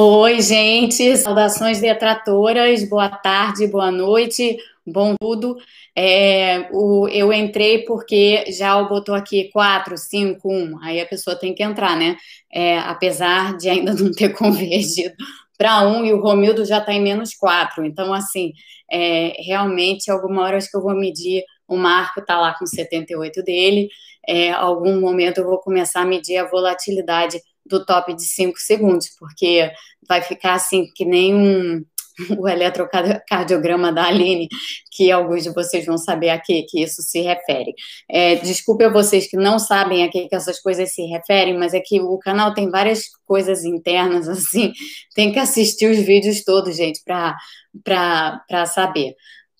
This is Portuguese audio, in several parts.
Oi, gente, saudações detratoras, boa tarde, boa noite, bom tudo. É, o, eu entrei porque já botou aqui 4, 5, 1, aí a pessoa tem que entrar, né? É, apesar de ainda não ter convergido para 1 e o Romildo já está em menos 4, então, assim, é, realmente, alguma hora acho que eu vou medir, o Marco está lá com 78 dele, é, algum momento eu vou começar a medir a volatilidade do top de 5 segundos, porque vai ficar assim que nem um o eletrocardiograma da Aline, que alguns de vocês vão saber a que, que isso se refere. É, desculpe a vocês que não sabem a que, que essas coisas se referem, mas é que o canal tem várias coisas internas, assim, tem que assistir os vídeos todos, gente, para saber.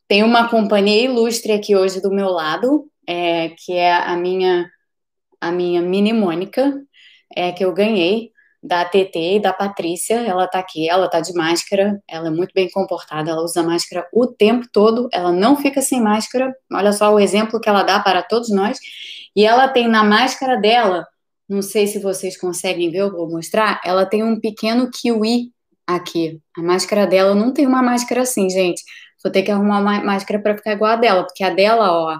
Tem uma companhia ilustre aqui hoje do meu lado, é, que é a minha, a minha mini Mônica, é, que eu ganhei da TT e da Patrícia. Ela tá aqui, ela tá de máscara, ela é muito bem comportada, ela usa máscara o tempo todo, ela não fica sem máscara. Olha só o exemplo que ela dá para todos nós. E ela tem na máscara dela, não sei se vocês conseguem ver, eu vou mostrar, ela tem um pequeno kiwi aqui. A máscara dela não tem uma máscara assim, gente. Vou ter que arrumar uma máscara para ficar igual a dela, porque a dela, ó,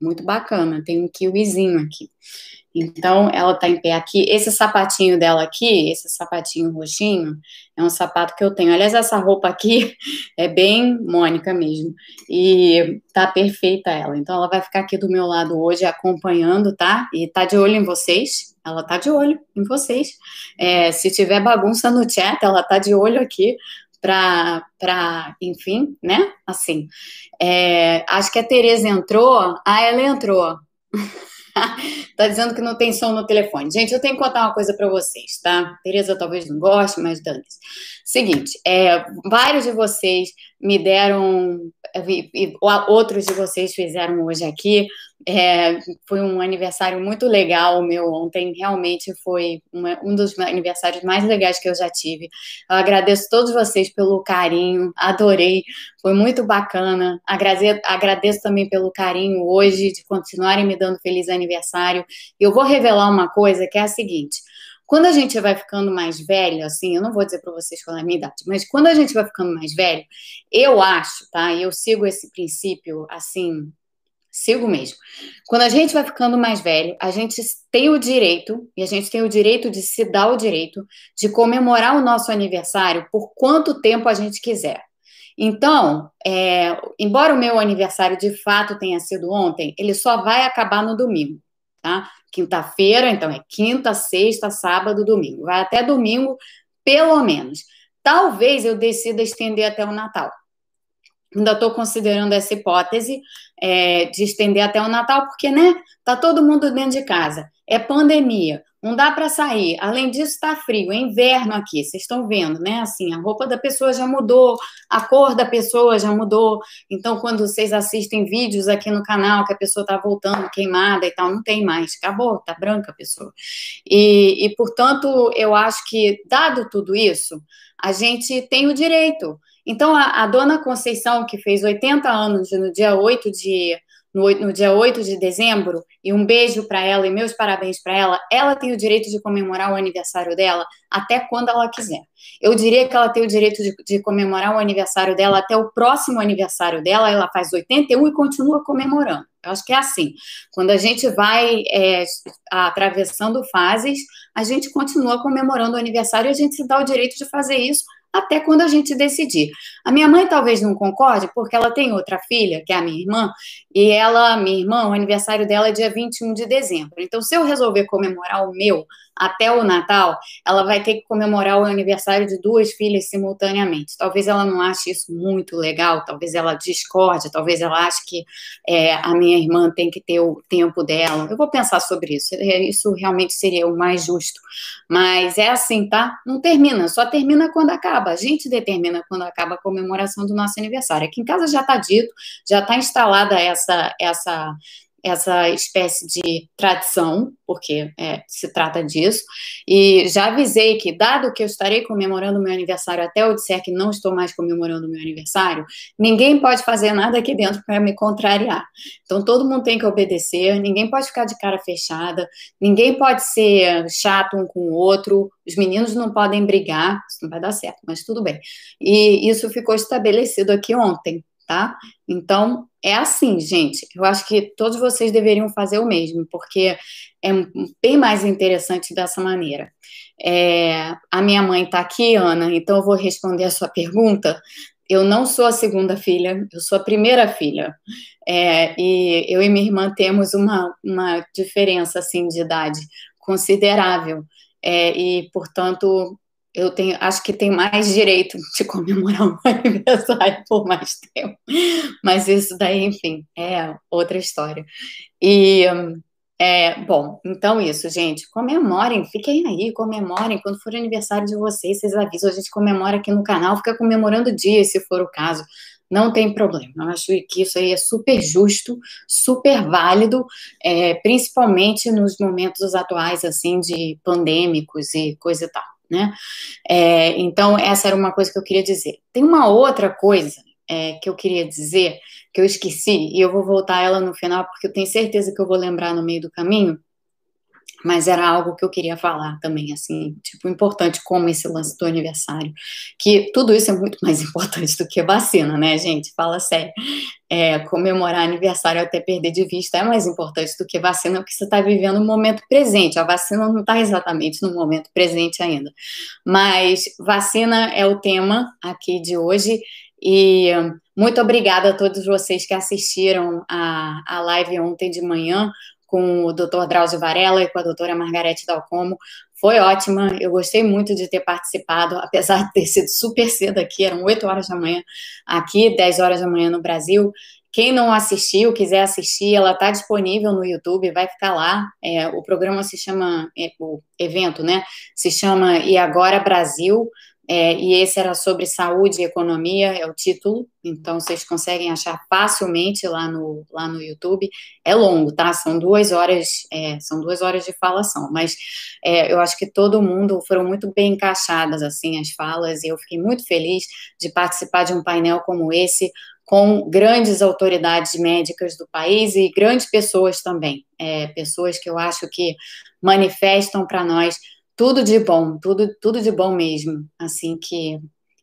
muito bacana, tem um kiwizinho aqui. Então, ela tá em pé aqui. Esse sapatinho dela aqui, esse sapatinho roxinho, é um sapato que eu tenho. Aliás, essa roupa aqui é bem Mônica mesmo. E tá perfeita ela. Então, ela vai ficar aqui do meu lado hoje acompanhando, tá? E tá de olho em vocês. Ela tá de olho em vocês. É, se tiver bagunça no chat, ela tá de olho aqui para, enfim, né? Assim. É, acho que a Tereza entrou. Ah, ela entrou. tá dizendo que não tem som no telefone. Gente, eu tenho que contar uma coisa para vocês, tá? Tereza talvez não goste, mas dane -se. Seguinte, é, vários de vocês me deram, e, e, outros de vocês fizeram hoje aqui. É, foi um aniversário muito legal o meu ontem, realmente foi uma, um dos aniversários mais legais que eu já tive. Eu agradeço todos vocês pelo carinho, adorei, foi muito bacana. Agradeço, agradeço também pelo carinho hoje, de continuarem me dando feliz aniversário. Eu vou revelar uma coisa que é a seguinte. Quando a gente vai ficando mais velho, assim, eu não vou dizer para vocês qual é a minha idade, mas quando a gente vai ficando mais velho, eu acho, tá? Eu sigo esse princípio, assim, sigo mesmo. Quando a gente vai ficando mais velho, a gente tem o direito, e a gente tem o direito de se dar o direito de comemorar o nosso aniversário por quanto tempo a gente quiser. Então, é, embora o meu aniversário de fato tenha sido ontem, ele só vai acabar no domingo tá? Quinta-feira, então é quinta, sexta, sábado, domingo. Vai até domingo, pelo menos. Talvez eu decida estender até o Natal. Ainda estou considerando essa hipótese é, de estender até o Natal, porque, né, tá todo mundo dentro de casa. É pandemia. Não dá para sair. Além disso, está frio, é inverno aqui. Vocês estão vendo, né? Assim, a roupa da pessoa já mudou, a cor da pessoa já mudou. Então, quando vocês assistem vídeos aqui no canal que a pessoa está voltando queimada e tal, não tem mais. Acabou, tá branca a pessoa. E, e, portanto, eu acho que, dado tudo isso, a gente tem o direito. Então, a, a dona Conceição, que fez 80 anos no dia 8 de no, no dia 8 de dezembro, e um beijo para ela e meus parabéns para ela, ela tem o direito de comemorar o aniversário dela até quando ela quiser. Eu diria que ela tem o direito de, de comemorar o aniversário dela até o próximo aniversário dela, ela faz 81 e continua comemorando. Eu acho que é assim. Quando a gente vai é, atravessando fases, a gente continua comemorando o aniversário e a gente se dá o direito de fazer isso até quando a gente decidir. A minha mãe talvez não concorde, porque ela tem outra filha, que é a minha irmã, e ela, minha irmã, o aniversário dela é dia 21 de dezembro. Então, se eu resolver comemorar o meu até o Natal, ela vai ter que comemorar o aniversário de duas filhas simultaneamente. Talvez ela não ache isso muito legal, talvez ela discorde, talvez ela ache que é, a minha irmã tem que ter o tempo dela. Eu vou pensar sobre isso. É, isso realmente seria o mais justo. Mas é assim, tá? Não termina, só termina quando acaba. A gente determina quando acaba a comemoração do nosso aniversário. Aqui em casa já está dito, já está instalada essa essa essa espécie de tradição, porque é, se trata disso, e já avisei que, dado que eu estarei comemorando meu aniversário até eu disser que não estou mais comemorando meu aniversário, ninguém pode fazer nada aqui dentro para me contrariar. Então, todo mundo tem que obedecer, ninguém pode ficar de cara fechada, ninguém pode ser chato um com o outro, os meninos não podem brigar, isso não vai dar certo, mas tudo bem. E isso ficou estabelecido aqui ontem, tá? Então, é assim, gente. Eu acho que todos vocês deveriam fazer o mesmo, porque é bem mais interessante dessa maneira. É, a minha mãe está aqui, Ana, então eu vou responder a sua pergunta. Eu não sou a segunda filha, eu sou a primeira filha. É, e eu e minha irmã temos uma, uma diferença assim de idade considerável. É, e, portanto, eu tenho, acho que tenho mais direito de comemorar meu aniversário por mais tempo. Mas isso daí, enfim, é outra história. E é, bom, então isso, gente, comemorem, fiquem aí, comemorem. Quando for aniversário de vocês, vocês avisam, a gente comemora aqui no canal, fica comemorando o dia, se for o caso. Não tem problema. Eu acho que isso aí é super justo, super válido, é, principalmente nos momentos atuais, assim, de pandêmicos e coisa e tal né? É, então, essa era uma coisa que eu queria dizer. Tem uma outra coisa é, que eu queria dizer, que eu esqueci, e eu vou voltar ela no final, porque eu tenho certeza que eu vou lembrar no meio do caminho, mas era algo que eu queria falar também, assim, tipo, importante como esse lance do aniversário, que tudo isso é muito mais importante do que vacina, né, gente? Fala sério. É, comemorar aniversário até perder de vista é mais importante do que vacina, porque você está vivendo o momento presente. A vacina não está exatamente no momento presente ainda. Mas vacina é o tema aqui de hoje. E muito obrigada a todos vocês que assistiram a, a live ontem de manhã com o Dr. Drauzio Varela e com a doutora Margarete Dalcomo. Foi ótima, eu gostei muito de ter participado, apesar de ter sido super cedo aqui, eram 8 horas da manhã aqui, 10 horas da manhã no Brasil. Quem não assistiu, quiser assistir, ela está disponível no YouTube, vai ficar lá. É, o programa se chama, é, o evento, né? Se chama E Agora Brasil. É, e esse era sobre saúde e economia, é o título, então vocês conseguem achar facilmente lá no, lá no YouTube. É longo, tá? São duas horas, é, são duas horas de falação, mas é, eu acho que todo mundo foram muito bem encaixadas assim as falas, e eu fiquei muito feliz de participar de um painel como esse, com grandes autoridades médicas do país e grandes pessoas também, é, pessoas que eu acho que manifestam para nós tudo de bom, tudo, tudo de bom mesmo, assim que,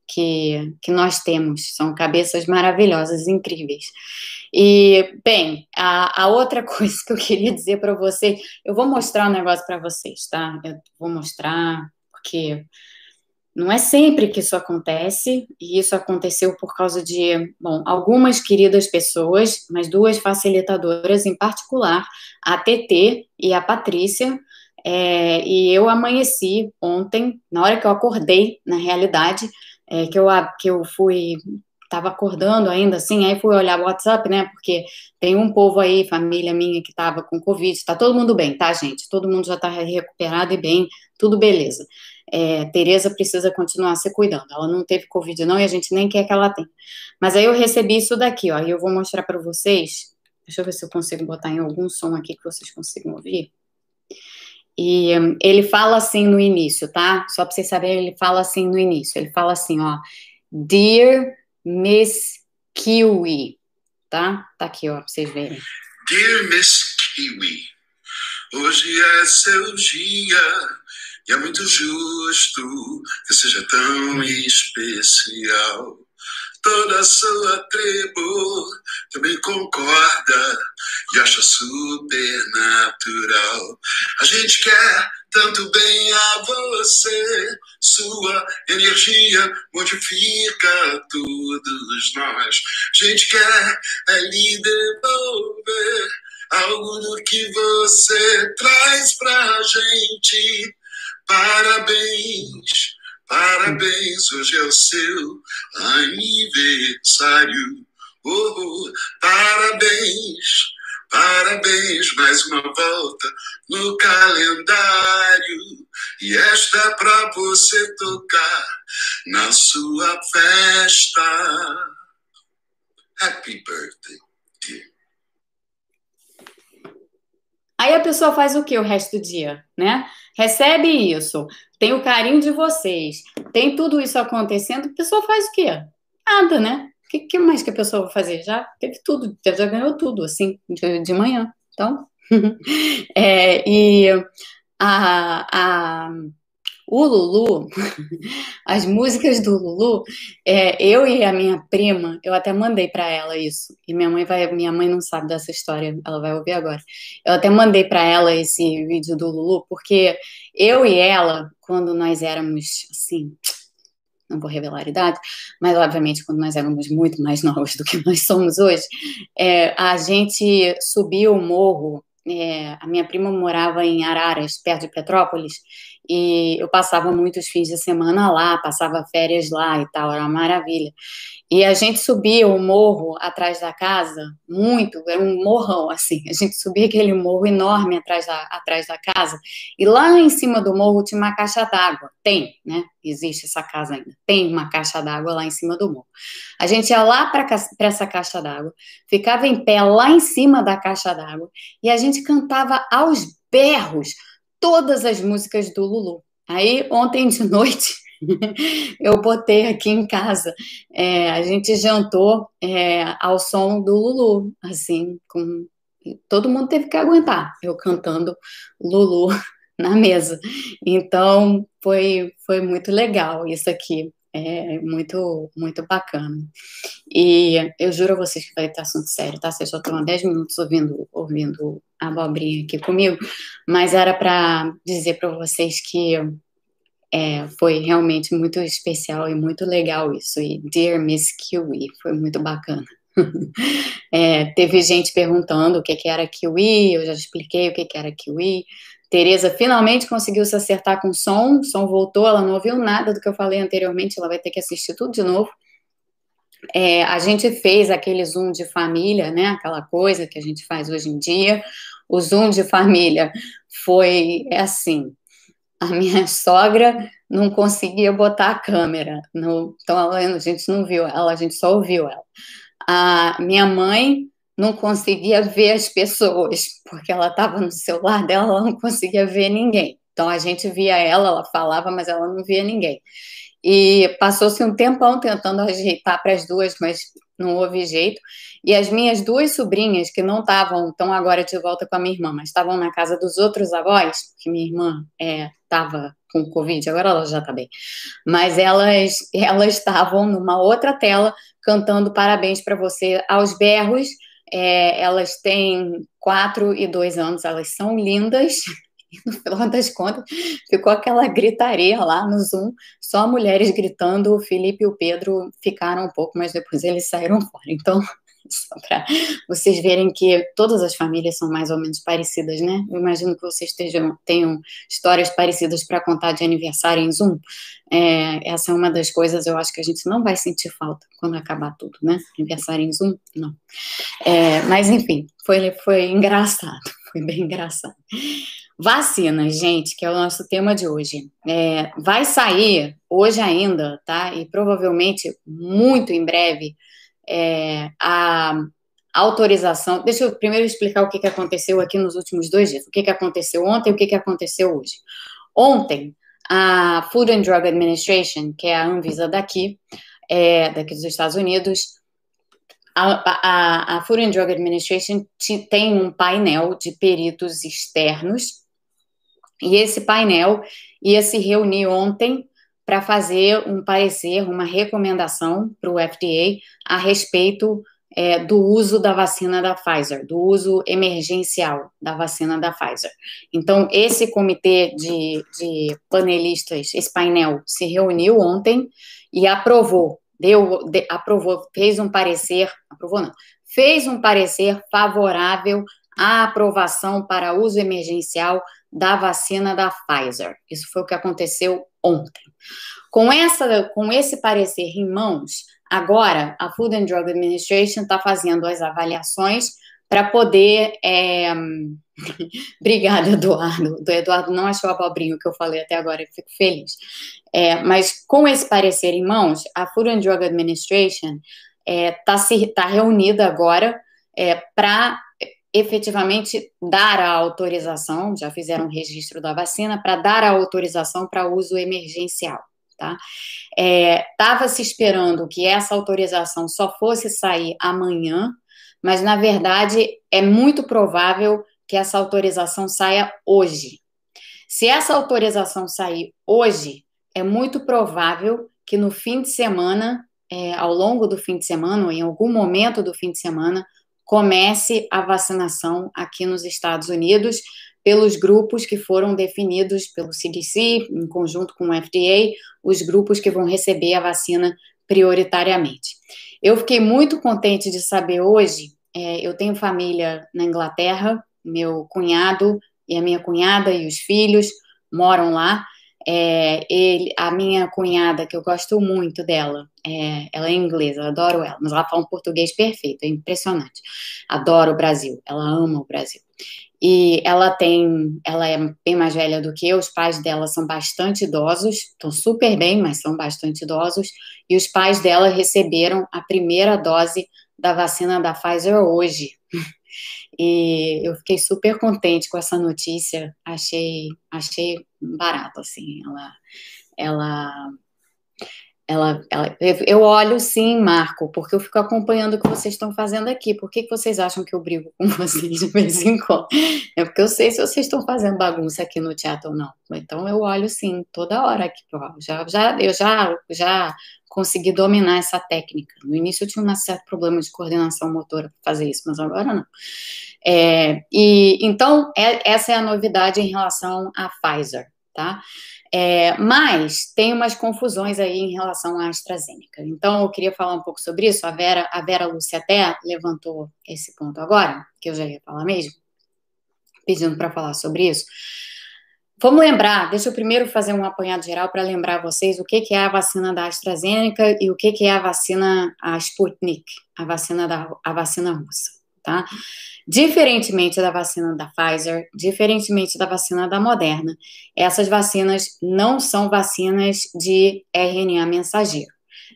que, que nós temos. São cabeças maravilhosas, incríveis. E, bem, a, a outra coisa que eu queria dizer para você, eu vou mostrar um negócio para vocês, tá? Eu vou mostrar, porque não é sempre que isso acontece, e isso aconteceu por causa de, bom, algumas queridas pessoas, mas duas facilitadoras em particular, a TT e a Patrícia, é, e eu amanheci ontem, na hora que eu acordei, na realidade, é, que, eu, que eu fui, estava acordando ainda assim, aí fui olhar o WhatsApp, né, porque tem um povo aí, família minha, que estava com Covid, está todo mundo bem, tá, gente? Todo mundo já está recuperado e bem, tudo beleza. É, Tereza precisa continuar se cuidando, ela não teve Covid não e a gente nem quer que ela tenha. Mas aí eu recebi isso daqui, ó, e eu vou mostrar para vocês, deixa eu ver se eu consigo botar em algum som aqui que vocês consigam ouvir. E um, ele fala assim no início, tá? Só para vocês saberem, ele fala assim no início. Ele fala assim, ó. Dear Miss Kiwi, tá? Tá aqui, ó, pra vocês verem. Dear Miss Kiwi, hoje é seu dia e é muito justo que seja tão especial toda a sua tribo também concorda e acha super natural. A gente quer tanto bem a você, sua energia modifica todos nós. A gente quer é lhe devolver algo do que você traz pra gente. Parabéns Parabéns, hoje é o seu aniversário. Oh, parabéns, parabéns, mais uma volta no calendário. E esta é pra você tocar na sua festa. Happy birthday, Aí a pessoa faz o que o resto do dia, né? Recebe isso, tem o carinho de vocês, tem tudo isso acontecendo, a pessoa faz o quê? Nada, né? O que, que, mais que a pessoa vai fazer? Já teve tudo, já ganhou tudo, assim, de, de manhã. Então, é, e a, a, o Lulu, as músicas do Lulu, é, eu e a minha prima, eu até mandei para ela isso. E minha mãe vai, minha mãe não sabe dessa história, ela vai ouvir agora. Eu até mandei para ela esse vídeo do Lulu, porque eu e ela, quando nós éramos assim, não vou revelar a idade, mas obviamente quando nós éramos muito mais novos do que nós somos hoje, é, a gente subiu o morro. É, a minha prima morava em Araras, perto de Petrópolis, e eu passava muitos fins de semana lá, passava férias lá e tal, era uma maravilha. E a gente subia o morro atrás da casa, muito, era um morrão, assim. A gente subia aquele morro enorme atrás da, atrás da casa, e lá em cima do morro tinha uma caixa d'água. Tem, né? Existe essa casa ainda. Tem uma caixa d'água lá em cima do morro. A gente ia lá para essa caixa d'água, ficava em pé lá em cima da caixa d'água, e a gente cantava aos berros todas as músicas do Lulu. Aí, ontem de noite, eu botei aqui em casa. É, a gente jantou é, ao som do Lulu, assim, com todo mundo teve que aguentar eu cantando Lulu na mesa. Então foi foi muito legal isso aqui. É muito, muito bacana. E eu juro a vocês que vai ter assunto sério, tá? Vocês só estão há 10 minutos ouvindo, ouvindo a abobrinha aqui comigo, mas era para dizer para vocês que é, foi realmente muito especial e muito legal isso. E Dear Miss Kiwi, foi muito bacana. é, teve gente perguntando o que, que era Kiwi, eu já expliquei o que, que era Kiwi. Tereza finalmente conseguiu se acertar com o som, o som voltou, ela não ouviu nada do que eu falei anteriormente, ela vai ter que assistir tudo de novo. É, a gente fez aquele Zoom de família, né? Aquela coisa que a gente faz hoje em dia. O Zoom de família foi é assim. A minha sogra não conseguia botar a câmera, no, então a gente não viu ela, a gente só ouviu ela. A minha mãe não conseguia ver as pessoas, porque ela estava no celular dela, ela não conseguia ver ninguém. Então a gente via ela, ela falava, mas ela não via ninguém. E passou-se um tempão tentando ajeitar para as duas, mas não houve jeito. E as minhas duas sobrinhas, que não estavam, estão agora de volta com a minha irmã, mas estavam na casa dos outros avós, que minha irmã estava é, com Covid, agora ela já está bem. Mas elas elas estavam numa outra tela cantando parabéns para você aos berros é, elas têm quatro e dois anos, elas são lindas. E no final das contas, ficou aquela gritaria lá no Zoom, só mulheres gritando. O Felipe e o Pedro ficaram um pouco, mas depois eles saíram fora. Então, só para vocês verem que todas as famílias são mais ou menos parecidas, né? Eu imagino que vocês estejam, tenham histórias parecidas para contar de aniversário em Zoom. É, essa é uma das coisas, eu acho que a gente não vai sentir falta quando acabar tudo, né? Aniversário em Zoom, não. É, mas, enfim, foi, foi engraçado, foi bem engraçado. Vacina, gente, que é o nosso tema de hoje. É, vai sair hoje ainda, tá? E provavelmente muito em breve é, a autorização. Deixa eu primeiro explicar o que, que aconteceu aqui nos últimos dois dias. O que, que aconteceu ontem e o que, que aconteceu hoje. Ontem, a Food and Drug Administration, que é a Anvisa daqui, é, daqui dos Estados Unidos, a, a, a Food and Drug Administration tem um painel de peritos externos, e esse painel ia se reunir ontem para fazer um parecer, uma recomendação para o FDA a respeito é, do uso da vacina da Pfizer, do uso emergencial da vacina da Pfizer. Então, esse comitê de, de panelistas, esse painel, se reuniu ontem e aprovou, deu, de, aprovou, fez um parecer, aprovou não, fez um parecer favorável à aprovação para uso emergencial da vacina da Pfizer. Isso foi o que aconteceu ontem. Com, essa, com esse parecer em mãos, agora a Food and Drug Administration está fazendo as avaliações para poder. É... Obrigada, Eduardo. O Eduardo não achou abobrinho que eu falei até agora, eu fico feliz. É, mas com esse parecer em mãos, a Food and Drug Administration está é, tá, tá reunida agora é, para efetivamente dar a autorização, já fizeram um registro da vacina, para dar a autorização para uso emergencial. Tá? Estava é, se esperando que essa autorização só fosse sair amanhã, mas na verdade é muito provável que essa autorização saia hoje. Se essa autorização sair hoje, é muito provável que no fim de semana, é, ao longo do fim de semana, ou em algum momento do fim de semana, comece a vacinação aqui nos Estados Unidos pelos grupos que foram definidos pelo CDC, em conjunto com o FDA, os grupos que vão receber a vacina prioritariamente. Eu fiquei muito contente de saber hoje, é, eu tenho família na Inglaterra, meu cunhado e a minha cunhada e os filhos moram lá, é, ele, a minha cunhada, que eu gosto muito dela, é, ela é inglesa, eu adoro ela, mas ela fala um português perfeito, é impressionante. Adoro o Brasil, ela ama o Brasil. E ela tem, ela é bem mais velha do que eu, os pais dela são bastante idosos, estão super bem, mas são bastante idosos, e os pais dela receberam a primeira dose da vacina da Pfizer hoje. E eu fiquei super contente com essa notícia, achei, achei barato, assim, ela, ela, ela, ela, eu olho sim, Marco, porque eu fico acompanhando o que vocês estão fazendo aqui, por que, que vocês acham que eu brigo com vocês de vez em quando? É porque eu sei se vocês estão fazendo bagunça aqui no teatro ou não, então eu olho sim, toda hora aqui, já, já, eu já, já consegui dominar essa técnica, no início eu tinha um certo problema de coordenação motora para fazer isso, mas agora não. É, e então é, essa é a novidade em relação à Pfizer, tá? É, mas tem umas confusões aí em relação à AstraZeneca. Então eu queria falar um pouco sobre isso. A Vera, a Vera Lúcia até levantou esse ponto agora, que eu já ia falar mesmo, pedindo para falar sobre isso. Vamos lembrar, deixa eu primeiro fazer um apanhado geral para lembrar vocês o que, que é a vacina da AstraZeneca e o que, que é a vacina a Sputnik, a vacina da a vacina russa, tá? Diferentemente da vacina da Pfizer, diferentemente da vacina da Moderna, essas vacinas não são vacinas de RNA mensageiro.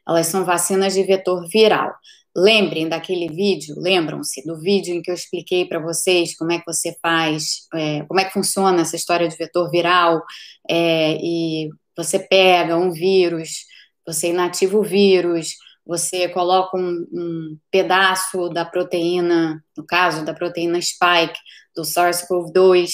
Elas são vacinas de vetor viral. Lembrem daquele vídeo, lembram-se do vídeo em que eu expliquei para vocês como é que você faz, é, como é que funciona essa história de vetor viral, é, e você pega um vírus, você inativa o vírus, você coloca um, um, pedaço da proteína, no caso da proteína spike, do SARS-CoV-2,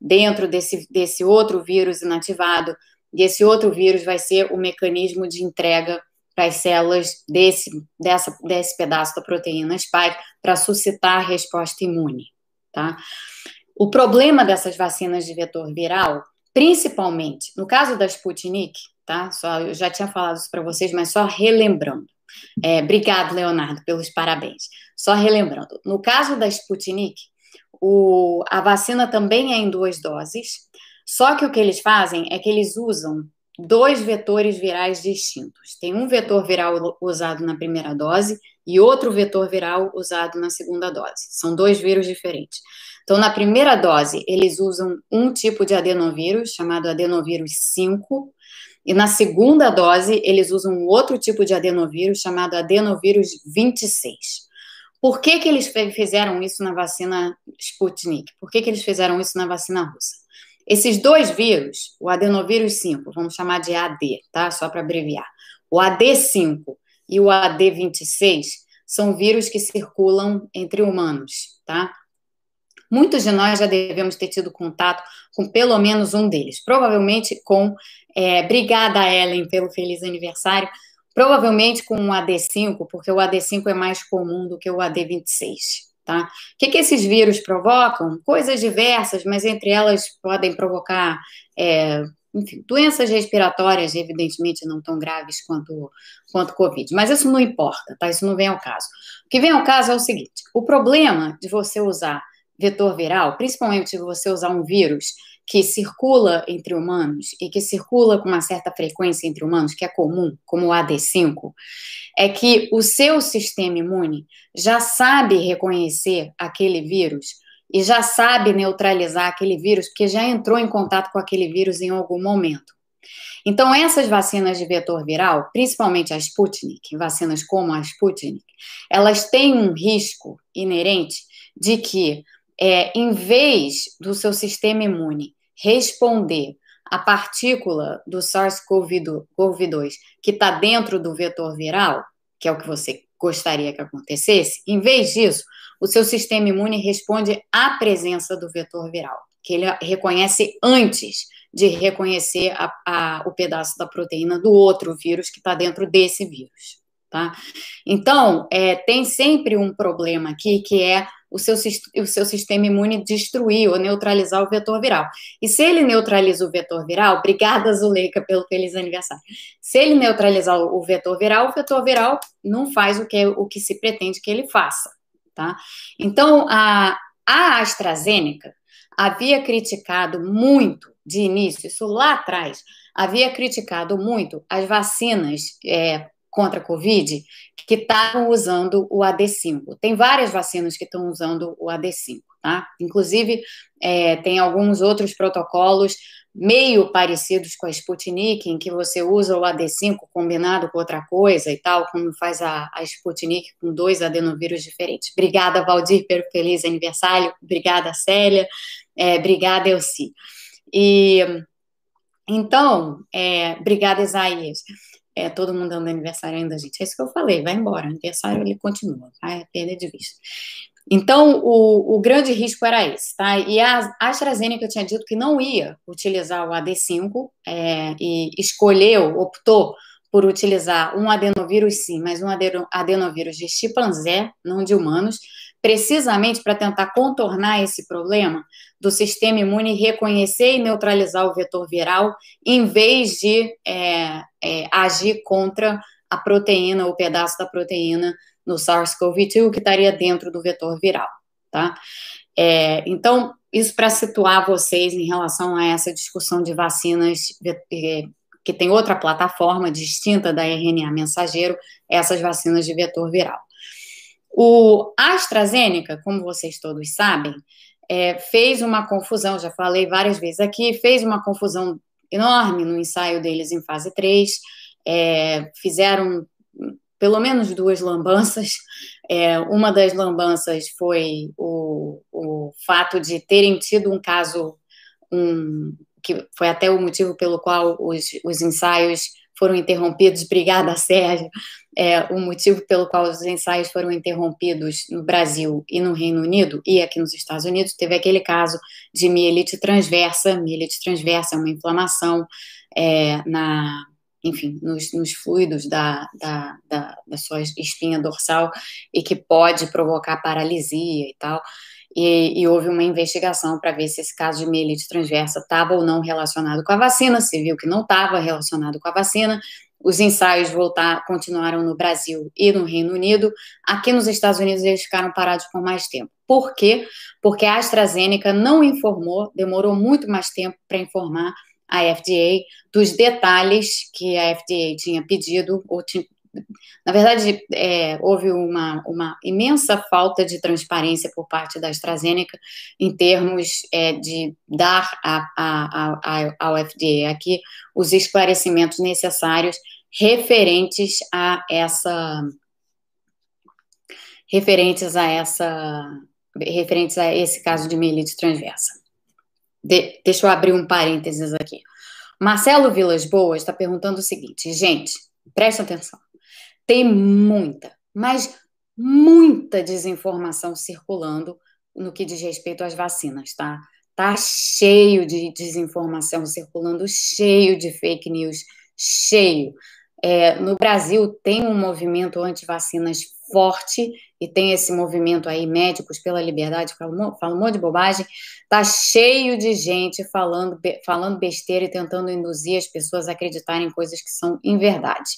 dentro desse, desse outro vírus inativado, e esse outro vírus vai ser o mecanismo de entrega para as células desse, dessa, desse pedaço da proteína spike para suscitar a resposta imune, tá? O problema dessas vacinas de vetor viral, principalmente, no caso da Sputnik, tá? Só, eu já tinha falado isso para vocês, mas só relembrando. É, obrigado, Leonardo, pelos parabéns. Só relembrando, no caso da Sputnik, o, a vacina também é em duas doses, só que o que eles fazem é que eles usam dois vetores virais distintos. Tem um vetor viral usado na primeira dose e outro vetor viral usado na segunda dose. São dois vírus diferentes. Então, na primeira dose, eles usam um tipo de adenovírus, chamado adenovírus 5, e na segunda dose, eles usam um outro tipo de adenovírus chamado adenovírus 26. Por que, que eles fizeram isso na vacina Sputnik? Por que, que eles fizeram isso na vacina russa? Esses dois vírus, o adenovírus 5, vamos chamar de AD, tá? Só para abreviar. O AD5 e o AD26 são vírus que circulam entre humanos, tá? Muitos de nós já devemos ter tido contato com pelo menos um deles, provavelmente com. É, obrigada, Ellen, pelo feliz aniversário. Provavelmente com o AD5, porque o AD5 é mais comum do que o AD26. Tá? O que, que esses vírus provocam? Coisas diversas, mas entre elas podem provocar é, enfim, doenças respiratórias, evidentemente não tão graves quanto quanto Covid. Mas isso não importa, tá? Isso não vem ao caso. O que vem ao caso é o seguinte: o problema de você usar vetor viral, principalmente se você usar um vírus que circula entre humanos e que circula com uma certa frequência entre humanos, que é comum, como o AD5, é que o seu sistema imune já sabe reconhecer aquele vírus e já sabe neutralizar aquele vírus, porque já entrou em contato com aquele vírus em algum momento. Então, essas vacinas de vetor viral, principalmente a Sputnik, vacinas como a Sputnik, elas têm um risco inerente de que é, em vez do seu sistema imune responder à partícula do SARS-CoV-2 que está dentro do vetor viral, que é o que você gostaria que acontecesse, em vez disso, o seu sistema imune responde à presença do vetor viral, que ele reconhece antes de reconhecer a, a, o pedaço da proteína do outro vírus que está dentro desse vírus. Tá? Então, é, tem sempre um problema aqui que é o seu, o seu sistema imune destruir ou neutralizar o vetor viral. E se ele neutraliza o vetor viral, obrigada, Zuleika, pelo feliz aniversário. Se ele neutralizar o vetor viral, o vetor viral não faz o que, o que se pretende que ele faça. Tá? Então, a, a AstraZeneca havia criticado muito de início, isso lá atrás, havia criticado muito as vacinas é, contra a Covid que estavam usando o AD5. Tem várias vacinas que estão usando o AD5, tá? Inclusive, é, tem alguns outros protocolos meio parecidos com a Sputnik, em que você usa o AD5 combinado com outra coisa e tal, como faz a, a Sputnik com dois adenovírus diferentes. Obrigada, Valdir, pelo feliz aniversário. Obrigada, Célia. É, obrigada, Elci. E então, é, obrigada, Isaías. É, todo mundo dando aniversário ainda, gente. É isso que eu falei, vai embora. Aniversário ele continua, vai perder de vista. Então, o, o, grande risco era esse, tá? E a AstraZeneca tinha dito que não ia utilizar o AD5 é, e escolheu, optou por utilizar um adenovírus, sim, mas um adenovírus de chimpanzé, não de humanos, precisamente para tentar contornar esse problema do sistema imune reconhecer e neutralizar o vetor viral, em vez de é, é, agir contra a proteína, o pedaço da proteína no SARS-CoV-2 que estaria dentro do vetor viral, tá? É, então, isso para situar vocês em relação a essa discussão de vacinas é, que tem outra plataforma distinta da RNA mensageiro, essas vacinas de vetor viral. O AstraZeneca, como vocês todos sabem, é, fez uma confusão, já falei várias vezes aqui, fez uma confusão enorme no ensaio deles em fase 3, é, fizeram pelo menos duas lambanças. É, uma das lambanças foi o, o fato de terem tido um caso, um, que foi até o motivo pelo qual os, os ensaios foram interrompidos. Obrigada, Sérgio é, o motivo pelo qual os ensaios foram interrompidos no Brasil e no Reino Unido e aqui nos Estados Unidos, teve aquele caso de mielite transversa. Mielite transversa é uma inflamação é, na, enfim, nos, nos fluidos da, da, da, da, sua espinha dorsal e que pode provocar paralisia e tal. E, e houve uma investigação para ver se esse caso de mielite transversa estava ou não relacionado com a vacina, se viu que não estava relacionado com a vacina, os ensaios voltar, continuaram no Brasil e no Reino Unido. Aqui nos Estados Unidos eles ficaram parados por mais tempo. Por quê? Porque a AstraZeneca não informou, demorou muito mais tempo para informar a FDA dos detalhes que a FDA tinha pedido, ou na verdade, é, houve uma, uma, imensa falta de transparência por parte da AstraZeneca em termos é, de dar a, a, a, ao FDA aqui os esclarecimentos necessários referentes a essa referentes a essa referentes a esse caso de mielite transversa. De, deixa eu abrir um parênteses aqui. Marcelo Vilas Boas está perguntando o seguinte, gente, presta atenção. Tem muita, mas muita desinformação circulando no que diz respeito às vacinas, tá? Tá cheio de desinformação circulando, cheio de fake news, cheio. É, no Brasil tem um movimento anti-vacinas forte e tem esse movimento aí, Médicos pela Liberdade, fala, um monte de bobagem, tá cheio de gente falando, falando besteira e tentando induzir as pessoas a acreditarem em coisas que são em verdade.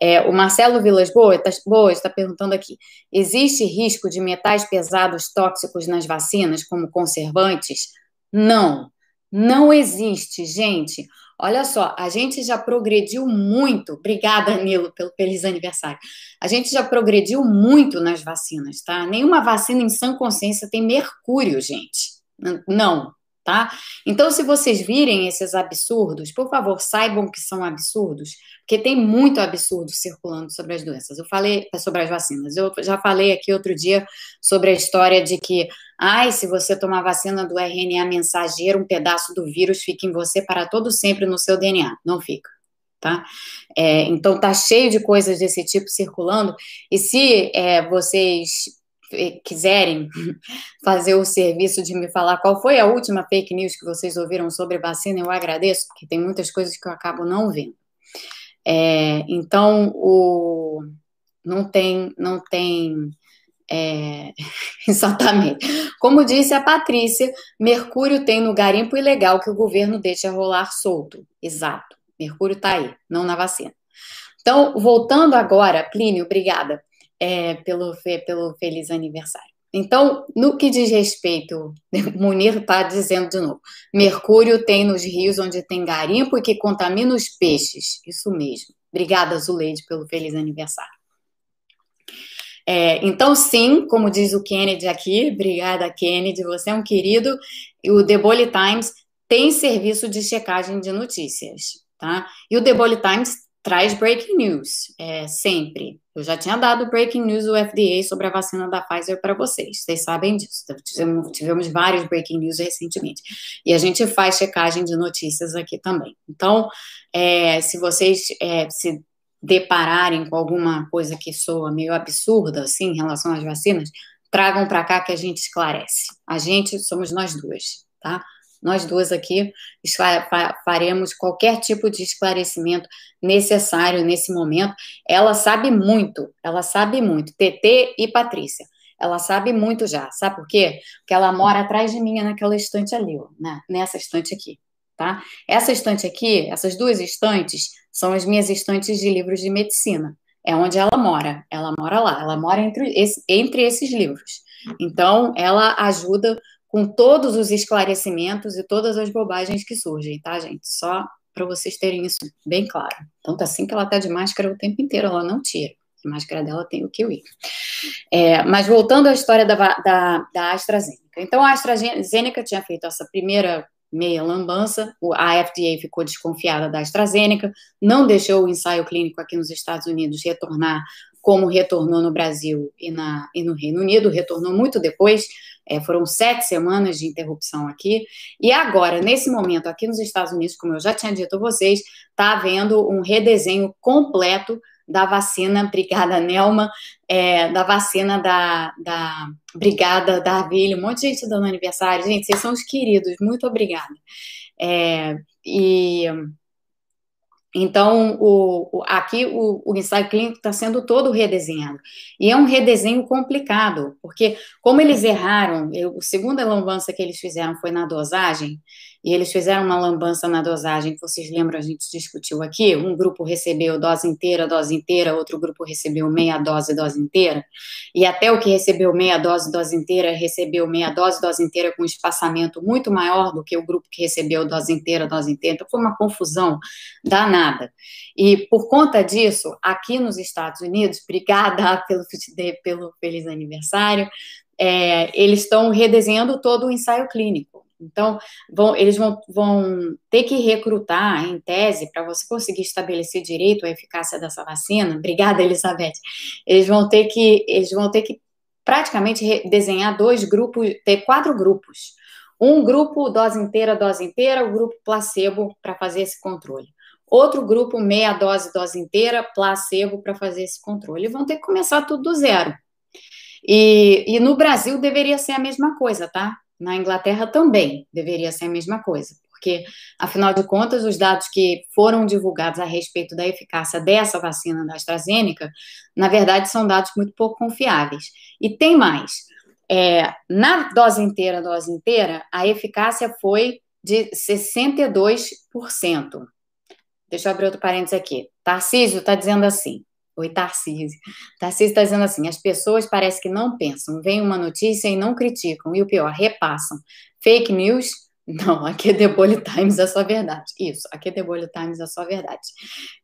É, o Marcelo Vilas Boas está tá perguntando aqui: existe risco de metais pesados tóxicos nas vacinas, como conservantes? Não, não existe, gente. Olha só, a gente já progrediu muito. Obrigada, Nilo, pelo feliz aniversário. A gente já progrediu muito nas vacinas, tá? Nenhuma vacina em sã consciência tem mercúrio, gente. Não, tá? Então, se vocês virem esses absurdos, por favor, saibam que são absurdos, porque tem muito absurdo circulando sobre as doenças. Eu falei sobre as vacinas. Eu já falei aqui outro dia sobre a história de que, ai, se você tomar vacina do RNA mensageiro, um pedaço do vírus fica em você para todo sempre no seu DNA. Não fica. Tá? É, então tá cheio de coisas desse tipo circulando, e se é, vocês quiserem fazer o serviço de me falar qual foi a última fake news que vocês ouviram sobre vacina, eu agradeço, porque tem muitas coisas que eu acabo não vendo. É, então, o, não tem, não tem é, exatamente. Como disse a Patrícia, Mercúrio tem no garimpo ilegal que o governo deixa rolar solto. Exato. Mercúrio está aí, não na vacina. Então, voltando agora, Plínio, obrigada é, pelo, pelo feliz aniversário. Então, no que diz respeito, Munir está dizendo de novo: Mercúrio tem nos rios onde tem garimpo e que contamina os peixes. Isso mesmo. Obrigada, Zuleide, pelo feliz aniversário. É, então, sim, como diz o Kennedy aqui, obrigada, Kennedy, você é um querido. O The Bully Times tem serviço de checagem de notícias, tá? E o The Bully Times traz breaking news, é, sempre. Eu já tinha dado breaking news do FDA sobre a vacina da Pfizer para vocês, vocês sabem disso. Tivemos, vários breaking news recentemente. E a gente faz checagem de notícias aqui também. Então, é, se vocês é, se depararem com alguma coisa que soa meio absurda, assim, em relação às vacinas, tragam para cá que a gente esclarece. A gente somos nós duas, tá? Nós duas aqui faremos qualquer tipo de esclarecimento necessário nesse momento. Ela sabe muito, ela sabe muito, TT e Patrícia. Ela sabe muito já, sabe por quê? Porque ela mora atrás de mim naquela estante ali, ó, né? nessa estante aqui, tá? Essa estante aqui, essas duas estantes, são as minhas estantes de livros de medicina. É onde ela mora. Ela mora lá. Ela mora entre, esse, entre esses livros. Então, ela ajuda com todos os esclarecimentos e todas as bobagens que surgem, tá, gente? Só para vocês terem isso bem claro. Tanto assim que ela tá de máscara o tempo inteiro, ela não tira. A máscara dela tem o kiwi. É, mas voltando à história da, da, da AstraZeneca. Então, a AstraZeneca tinha feito essa primeira meia lambança, a FDA ficou desconfiada da AstraZeneca, não deixou o ensaio clínico aqui nos Estados Unidos retornar como retornou no Brasil e, na, e no Reino Unido, retornou muito depois, é, foram sete semanas de interrupção aqui, e agora, nesse momento, aqui nos Estados Unidos, como eu já tinha dito a vocês, está havendo um redesenho completo da vacina Brigada Nelma, é, da vacina da, da Brigada um monte de gente dando aniversário. Gente, vocês são os queridos, muito obrigada. É, e então, o, o, aqui o, o ensaio clínico está sendo todo redesenhado. E é um redesenho complicado, porque como eles erraram, eu, a segunda lambança que eles fizeram foi na dosagem, e eles fizeram uma lambança na dosagem, que vocês lembram, a gente discutiu aqui, um grupo recebeu dose inteira, dose inteira, outro grupo recebeu meia dose, dose inteira, e até o que recebeu meia dose, dose inteira, recebeu meia dose, dose inteira com espaçamento muito maior do que o grupo que recebeu dose inteira, dose inteira, então foi uma confusão danada. E por conta disso, aqui nos Estados Unidos, obrigada pelo, pelo feliz aniversário, é, eles estão redesenhando todo o ensaio clínico. Então, vão, eles vão, vão ter que recrutar, em tese, para você conseguir estabelecer direito a eficácia dessa vacina. Obrigada, Elizabeth. Eles vão ter que, eles vão ter que praticamente desenhar dois grupos, ter quatro grupos. Um grupo dose inteira, dose inteira, o grupo placebo para fazer esse controle. Outro grupo meia dose, dose inteira, placebo para fazer esse controle. vão ter que começar tudo do zero. E, e no Brasil deveria ser a mesma coisa, tá? Na Inglaterra também deveria ser a mesma coisa, porque, afinal de contas, os dados que foram divulgados a respeito da eficácia dessa vacina da AstraZeneca, na verdade, são dados muito pouco confiáveis. E tem mais: é, na dose inteira, dose inteira, a eficácia foi de 62%. Deixa eu abrir outro parênteses aqui. Tarcísio está dizendo assim: Oi, Tarcísio. Tarcísio está dizendo assim: as pessoas parecem que não pensam, veem uma notícia e não criticam, e o pior, repassam. Fake news? Não, aqui é The Bully Times é só verdade. Isso, aqui é The Bully Times é só verdade.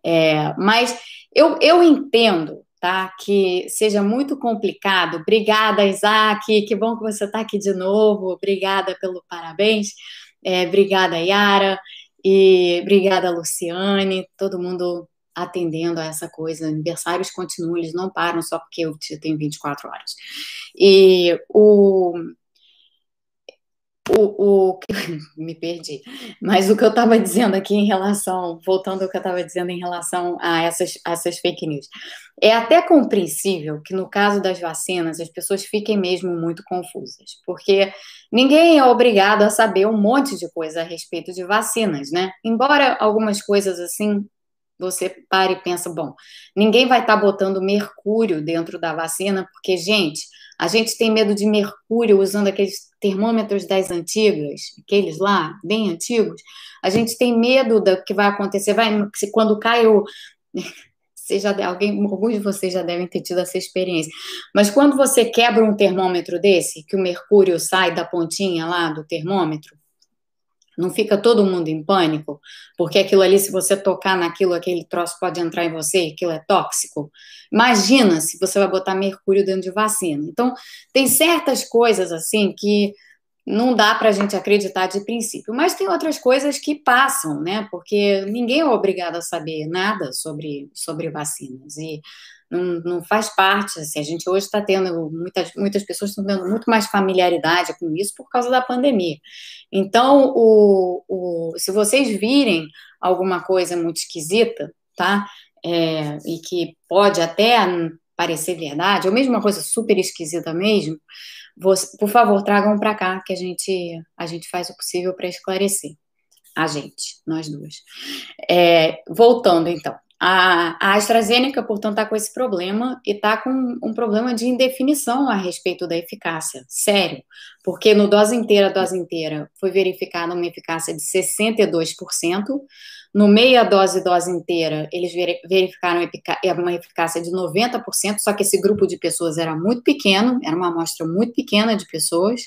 É, mas eu, eu entendo, tá, que seja muito complicado. Obrigada, Isaac, que bom que você está aqui de novo. Obrigada pelo parabéns. É, obrigada, Yara. E obrigada, Luciane. Todo mundo atendendo a essa coisa. Aniversários continuam, eles não param só porque eu tenho 24 horas. E o. O, o me perdi, mas o que eu estava dizendo aqui em relação, voltando ao que eu estava dizendo em relação a essas, essas fake news, é até compreensível que no caso das vacinas as pessoas fiquem mesmo muito confusas, porque ninguém é obrigado a saber um monte de coisa a respeito de vacinas, né? Embora algumas coisas assim você para e pensa, bom, ninguém vai estar tá botando mercúrio dentro da vacina, porque, gente, a gente tem medo de mercúrio usando aqueles termômetros das antigas, aqueles lá, bem antigos. A gente tem medo do que vai acontecer, vai, se quando cai o. Seja alguém, alguns de vocês já devem ter tido essa experiência. Mas quando você quebra um termômetro desse, que o mercúrio sai da pontinha lá do termômetro, não fica todo mundo em pânico, porque aquilo ali, se você tocar naquilo, aquele troço pode entrar em você aquilo é tóxico. Imagina se você vai botar mercúrio dentro de vacina. Então, tem certas coisas assim que não dá para a gente acreditar de princípio, mas tem outras coisas que passam, né? Porque ninguém é obrigado a saber nada sobre, sobre vacinas. E não, não faz parte. Assim, a gente hoje está tendo, muitas, muitas pessoas estão tendo muito mais familiaridade com isso por causa da pandemia. Então, o, o, se vocês virem alguma coisa muito esquisita, tá? É, e que pode até parecer verdade, ou mesmo uma coisa super esquisita mesmo, você, por favor, tragam para cá que a gente, a gente faz o possível para esclarecer. A gente, nós duas. É, voltando então. A, a AstraZeneca, portanto, está com esse problema e está com um problema de indefinição a respeito da eficácia, sério, porque no dose inteira, dose inteira, foi verificada uma eficácia de 62%, no meia dose, dose inteira, eles verificaram uma eficácia de 90%, só que esse grupo de pessoas era muito pequeno, era uma amostra muito pequena de pessoas,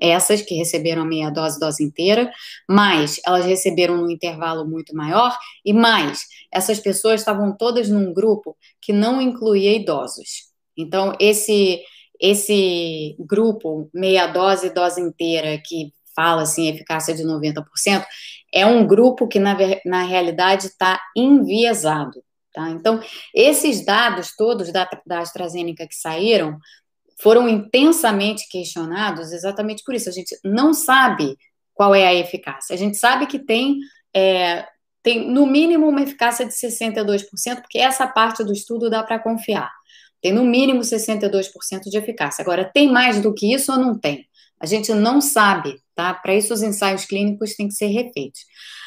essas que receberam a meia dose, dose inteira, mas elas receberam num intervalo muito maior, e mais, essas pessoas estavam todas num grupo que não incluía idosos. Então, esse, esse grupo, meia dose, dose inteira, que fala assim, eficácia de 90%, é um grupo que, na, na realidade, está enviesado. Tá? Então, esses dados todos da, da AstraZeneca que saíram foram intensamente questionados exatamente por isso. A gente não sabe qual é a eficácia. A gente sabe que tem, é, tem no mínimo uma eficácia de 62%, porque essa parte do estudo dá para confiar. Tem no mínimo 62% de eficácia. Agora, tem mais do que isso ou não tem? A gente não sabe, tá? Para isso, os ensaios clínicos têm que ser refeitos.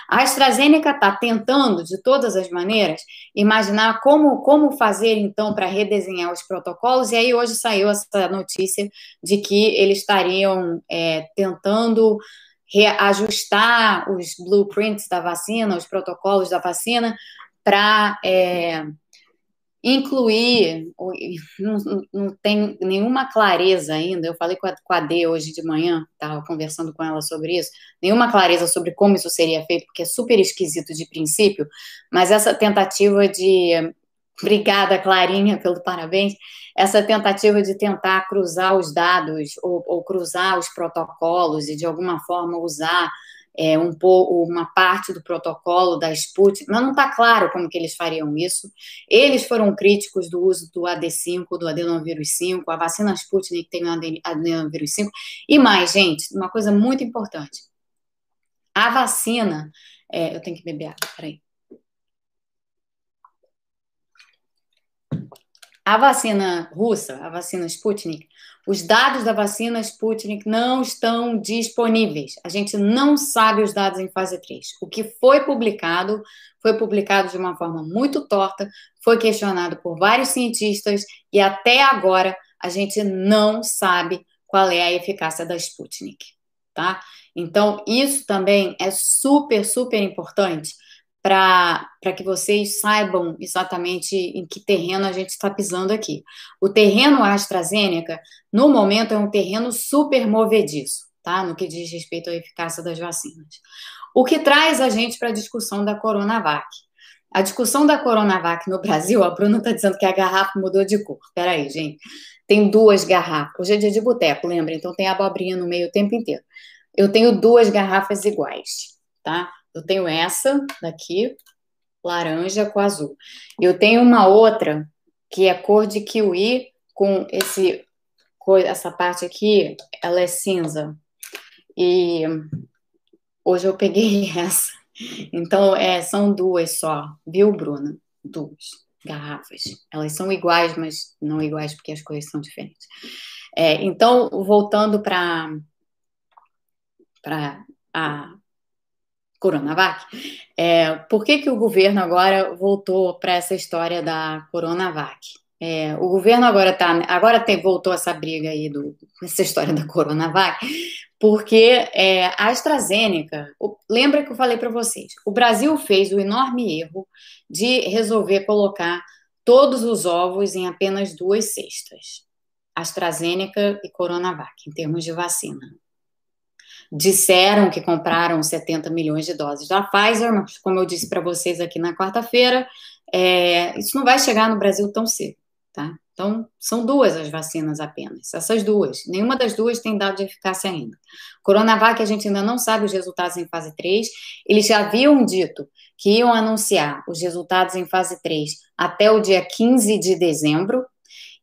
A AstraZeneca está tentando, de todas as maneiras, imaginar como, como fazer, então, para redesenhar os protocolos, e aí hoje saiu essa notícia de que eles estariam é, tentando reajustar os blueprints da vacina, os protocolos da vacina, para é, incluir, não, não, tem nenhuma clareza ainda, eu falei com a, com a D hoje de manhã, estava conversando com ela sobre isso, nenhuma clareza sobre como isso seria feito, porque é super esquisito de princípio, mas essa tentativa de, obrigada Clarinha pelo parabéns, essa tentativa de tentar cruzar os dados ou, ou cruzar os protocolos e de alguma forma usar é, um pouco uma parte do protocolo da Sputnik, mas não está claro como que eles fariam isso. Eles foram críticos do uso do AD5, do adenovírus 5, a vacina Sputnik tem o adenovírus 5, e mais, gente, uma coisa muito importante. A vacina, é, eu tenho que beber água, peraí. A vacina russa, a vacina Sputnik, os dados da vacina Sputnik não estão disponíveis. A gente não sabe os dados em fase 3. O que foi publicado foi publicado de uma forma muito torta, foi questionado por vários cientistas e até agora a gente não sabe qual é a eficácia da Sputnik, tá? Então, isso também é super, super importante para que vocês saibam exatamente em que terreno a gente está pisando aqui. O terreno AstraZeneca, no momento, é um terreno super movediço, tá? No que diz respeito à eficácia das vacinas. O que traz a gente para a discussão da Coronavac. A discussão da Coronavac no Brasil, a Bruna está dizendo que a garrafa mudou de cor. Peraí, gente. Tem duas garrafas. Hoje é dia de boteco, lembra? Então tem abobrinha no meio o tempo inteiro. eu tenho duas garrafas iguais, tá? Eu tenho essa daqui, laranja com azul. Eu tenho uma outra que é cor de kiwi com esse essa parte aqui, ela é cinza. E hoje eu peguei essa. Então, é, são duas só, viu, Bruna? Duas garrafas. Elas são iguais, mas não iguais porque as coisas são diferentes. É, então, voltando para a Coronavac, é, por que, que o governo agora voltou para essa história da Coronavac? É, o governo agora tá, agora tem, voltou essa briga aí do essa história da Coronavac, porque é, a AstraZeneca, lembra que eu falei para vocês, o Brasil fez o enorme erro de resolver colocar todos os ovos em apenas duas cestas, AstraZeneca e Coronavac, em termos de vacina. Disseram que compraram 70 milhões de doses da Pfizer, mas como eu disse para vocês aqui na quarta-feira, é, isso não vai chegar no Brasil tão cedo, tá? Então, são duas as vacinas apenas, essas duas. Nenhuma das duas tem dado de eficácia ainda. Coronavac, a gente ainda não sabe os resultados em fase 3. Eles já haviam dito que iam anunciar os resultados em fase 3 até o dia 15 de dezembro,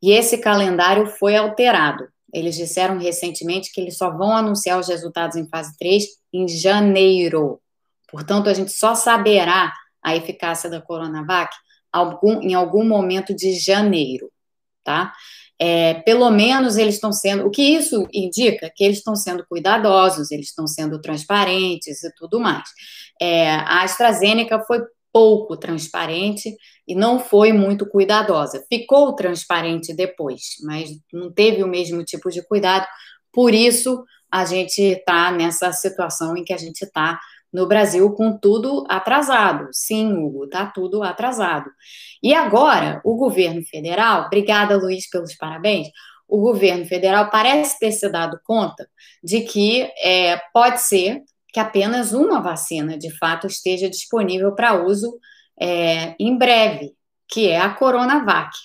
e esse calendário foi alterado. Eles disseram recentemente que eles só vão anunciar os resultados em fase 3 em janeiro. Portanto, a gente só saberá a eficácia da Coronavac algum, em algum momento de janeiro tá? É, pelo menos eles estão sendo. O que isso indica? Que eles estão sendo cuidadosos, eles estão sendo transparentes e tudo mais. É, a AstraZeneca foi pouco transparente e não foi muito cuidadosa. Ficou transparente depois, mas não teve o mesmo tipo de cuidado. Por isso, a gente está nessa situação em que a gente está no Brasil com tudo atrasado. Sim, Hugo, está tudo atrasado. E agora, o governo federal, obrigada, Luiz, pelos parabéns. O governo federal parece ter se dado conta de que é, pode ser que apenas uma vacina de fato esteja disponível para uso é, em breve, que é a Coronavac.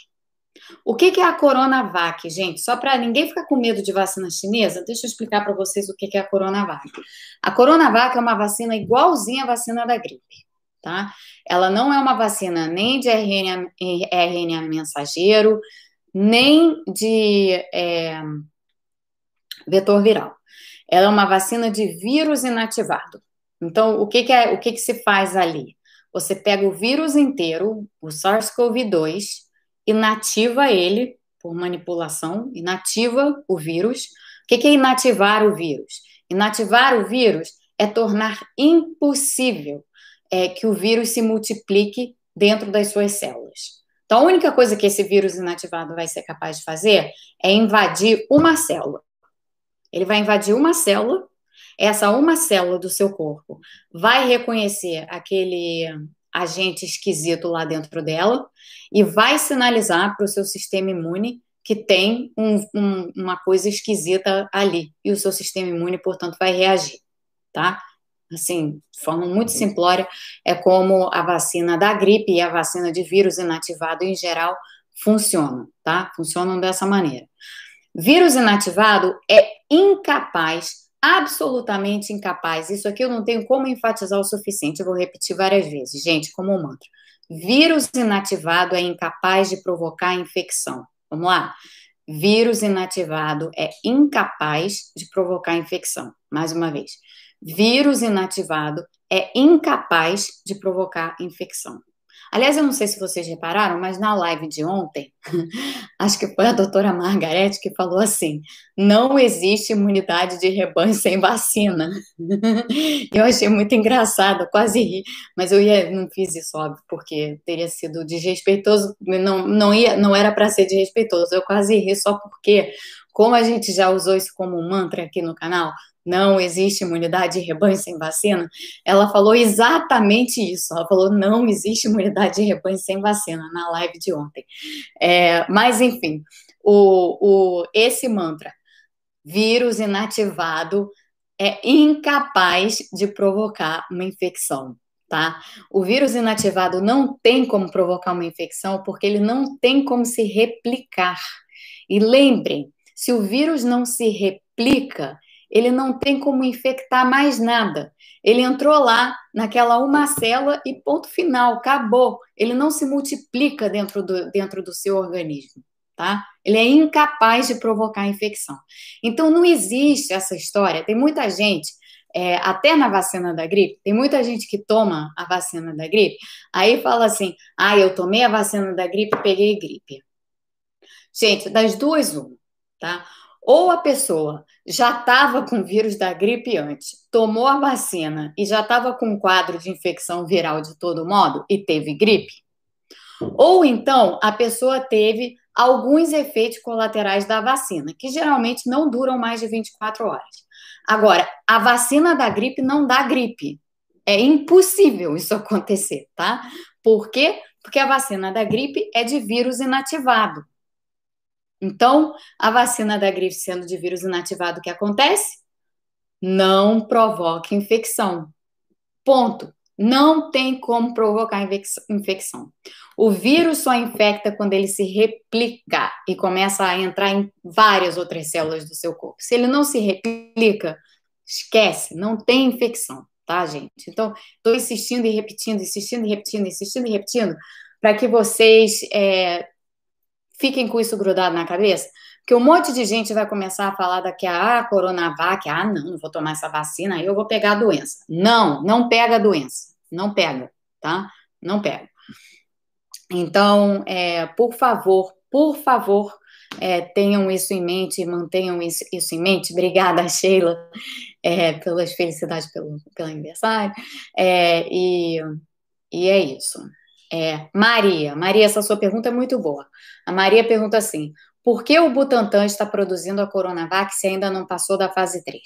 O que, que é a Coronavac, gente? Só para ninguém ficar com medo de vacina chinesa, deixa eu explicar para vocês o que, que é a Coronavac. A Coronavac é uma vacina igualzinha à vacina da gripe, tá? Ela não é uma vacina nem de RNA, RNA mensageiro, nem de é, vetor viral. Ela é uma vacina de vírus inativado. Então, o que, que é, o que, que se faz ali? Você pega o vírus inteiro, o SARS-CoV-2, inativa ele por manipulação, inativa o vírus. O que é inativar o vírus? Inativar o vírus é tornar impossível é, que o vírus se multiplique dentro das suas células. Então, a única coisa que esse vírus inativado vai ser capaz de fazer é invadir uma célula. Ele vai invadir uma célula, essa uma célula do seu corpo vai reconhecer aquele agente esquisito lá dentro dela e vai sinalizar para o seu sistema imune que tem um, um, uma coisa esquisita ali e o seu sistema imune, portanto, vai reagir, tá? Assim, de forma muito simplória, é como a vacina da gripe e a vacina de vírus inativado em geral funcionam, tá? Funcionam dessa maneira. Vírus inativado é incapaz absolutamente incapaz. Isso aqui eu não tenho como enfatizar o suficiente, eu vou repetir várias vezes, gente, como um mantra. Vírus inativado é incapaz de provocar infecção. Vamos lá? Vírus inativado é incapaz de provocar infecção. Mais uma vez. Vírus inativado é incapaz de provocar infecção. Aliás, eu não sei se vocês repararam, mas na live de ontem, acho que foi a doutora Margarete que falou assim: não existe imunidade de rebanho sem vacina. eu achei muito engraçado, quase ri, mas eu ia, não fiz isso, óbvio, porque teria sido desrespeitoso, não, não, ia, não era para ser desrespeitoso, eu quase ri só porque, como a gente já usou isso como mantra aqui no canal, não existe imunidade de rebanho sem vacina, ela falou exatamente isso. Ela falou: não existe imunidade de rebanho sem vacina na live de ontem. É, mas, enfim, o, o, esse mantra, vírus inativado, é incapaz de provocar uma infecção. Tá? O vírus inativado não tem como provocar uma infecção porque ele não tem como se replicar. E lembrem, se o vírus não se replica, ele não tem como infectar mais nada. Ele entrou lá naquela uma célula e ponto final, acabou. Ele não se multiplica dentro do, dentro do seu organismo, tá? Ele é incapaz de provocar infecção. Então não existe essa história. Tem muita gente, é, até na vacina da gripe, tem muita gente que toma a vacina da gripe, aí fala assim: ah, eu tomei a vacina da gripe e peguei gripe. Gente, das duas, uma, tá? Ou a pessoa já estava com vírus da gripe antes, tomou a vacina e já estava com um quadro de infecção viral de todo modo e teve gripe. Ou então a pessoa teve alguns efeitos colaterais da vacina, que geralmente não duram mais de 24 horas. Agora, a vacina da gripe não dá gripe. É impossível isso acontecer, tá? Por quê? Porque a vacina da gripe é de vírus inativado. Então, a vacina da gripe sendo de vírus inativado, o que acontece? Não provoca infecção. Ponto. Não tem como provocar infecção. O vírus só infecta quando ele se replica e começa a entrar em várias outras células do seu corpo. Se ele não se replica, esquece, não tem infecção, tá, gente? Então, estou insistindo e repetindo, insistindo e repetindo, insistindo e repetindo, para que vocês é, fiquem com isso grudado na cabeça, porque um monte de gente vai começar a falar daqui a ah, Coronavac, ah, não, não vou tomar essa vacina, eu vou pegar a doença. Não, não pega a doença, não pega, tá? Não pega. Então, é, por favor, por favor, é, tenham isso em mente, mantenham isso, isso em mente. Obrigada, Sheila, é, pelas felicidades pelo, pelo aniversário. É, e, e é isso. É, Maria, Maria, essa sua pergunta é muito boa. A Maria pergunta assim: por que o Butantan está produzindo a Coronavac se ainda não passou da fase 3?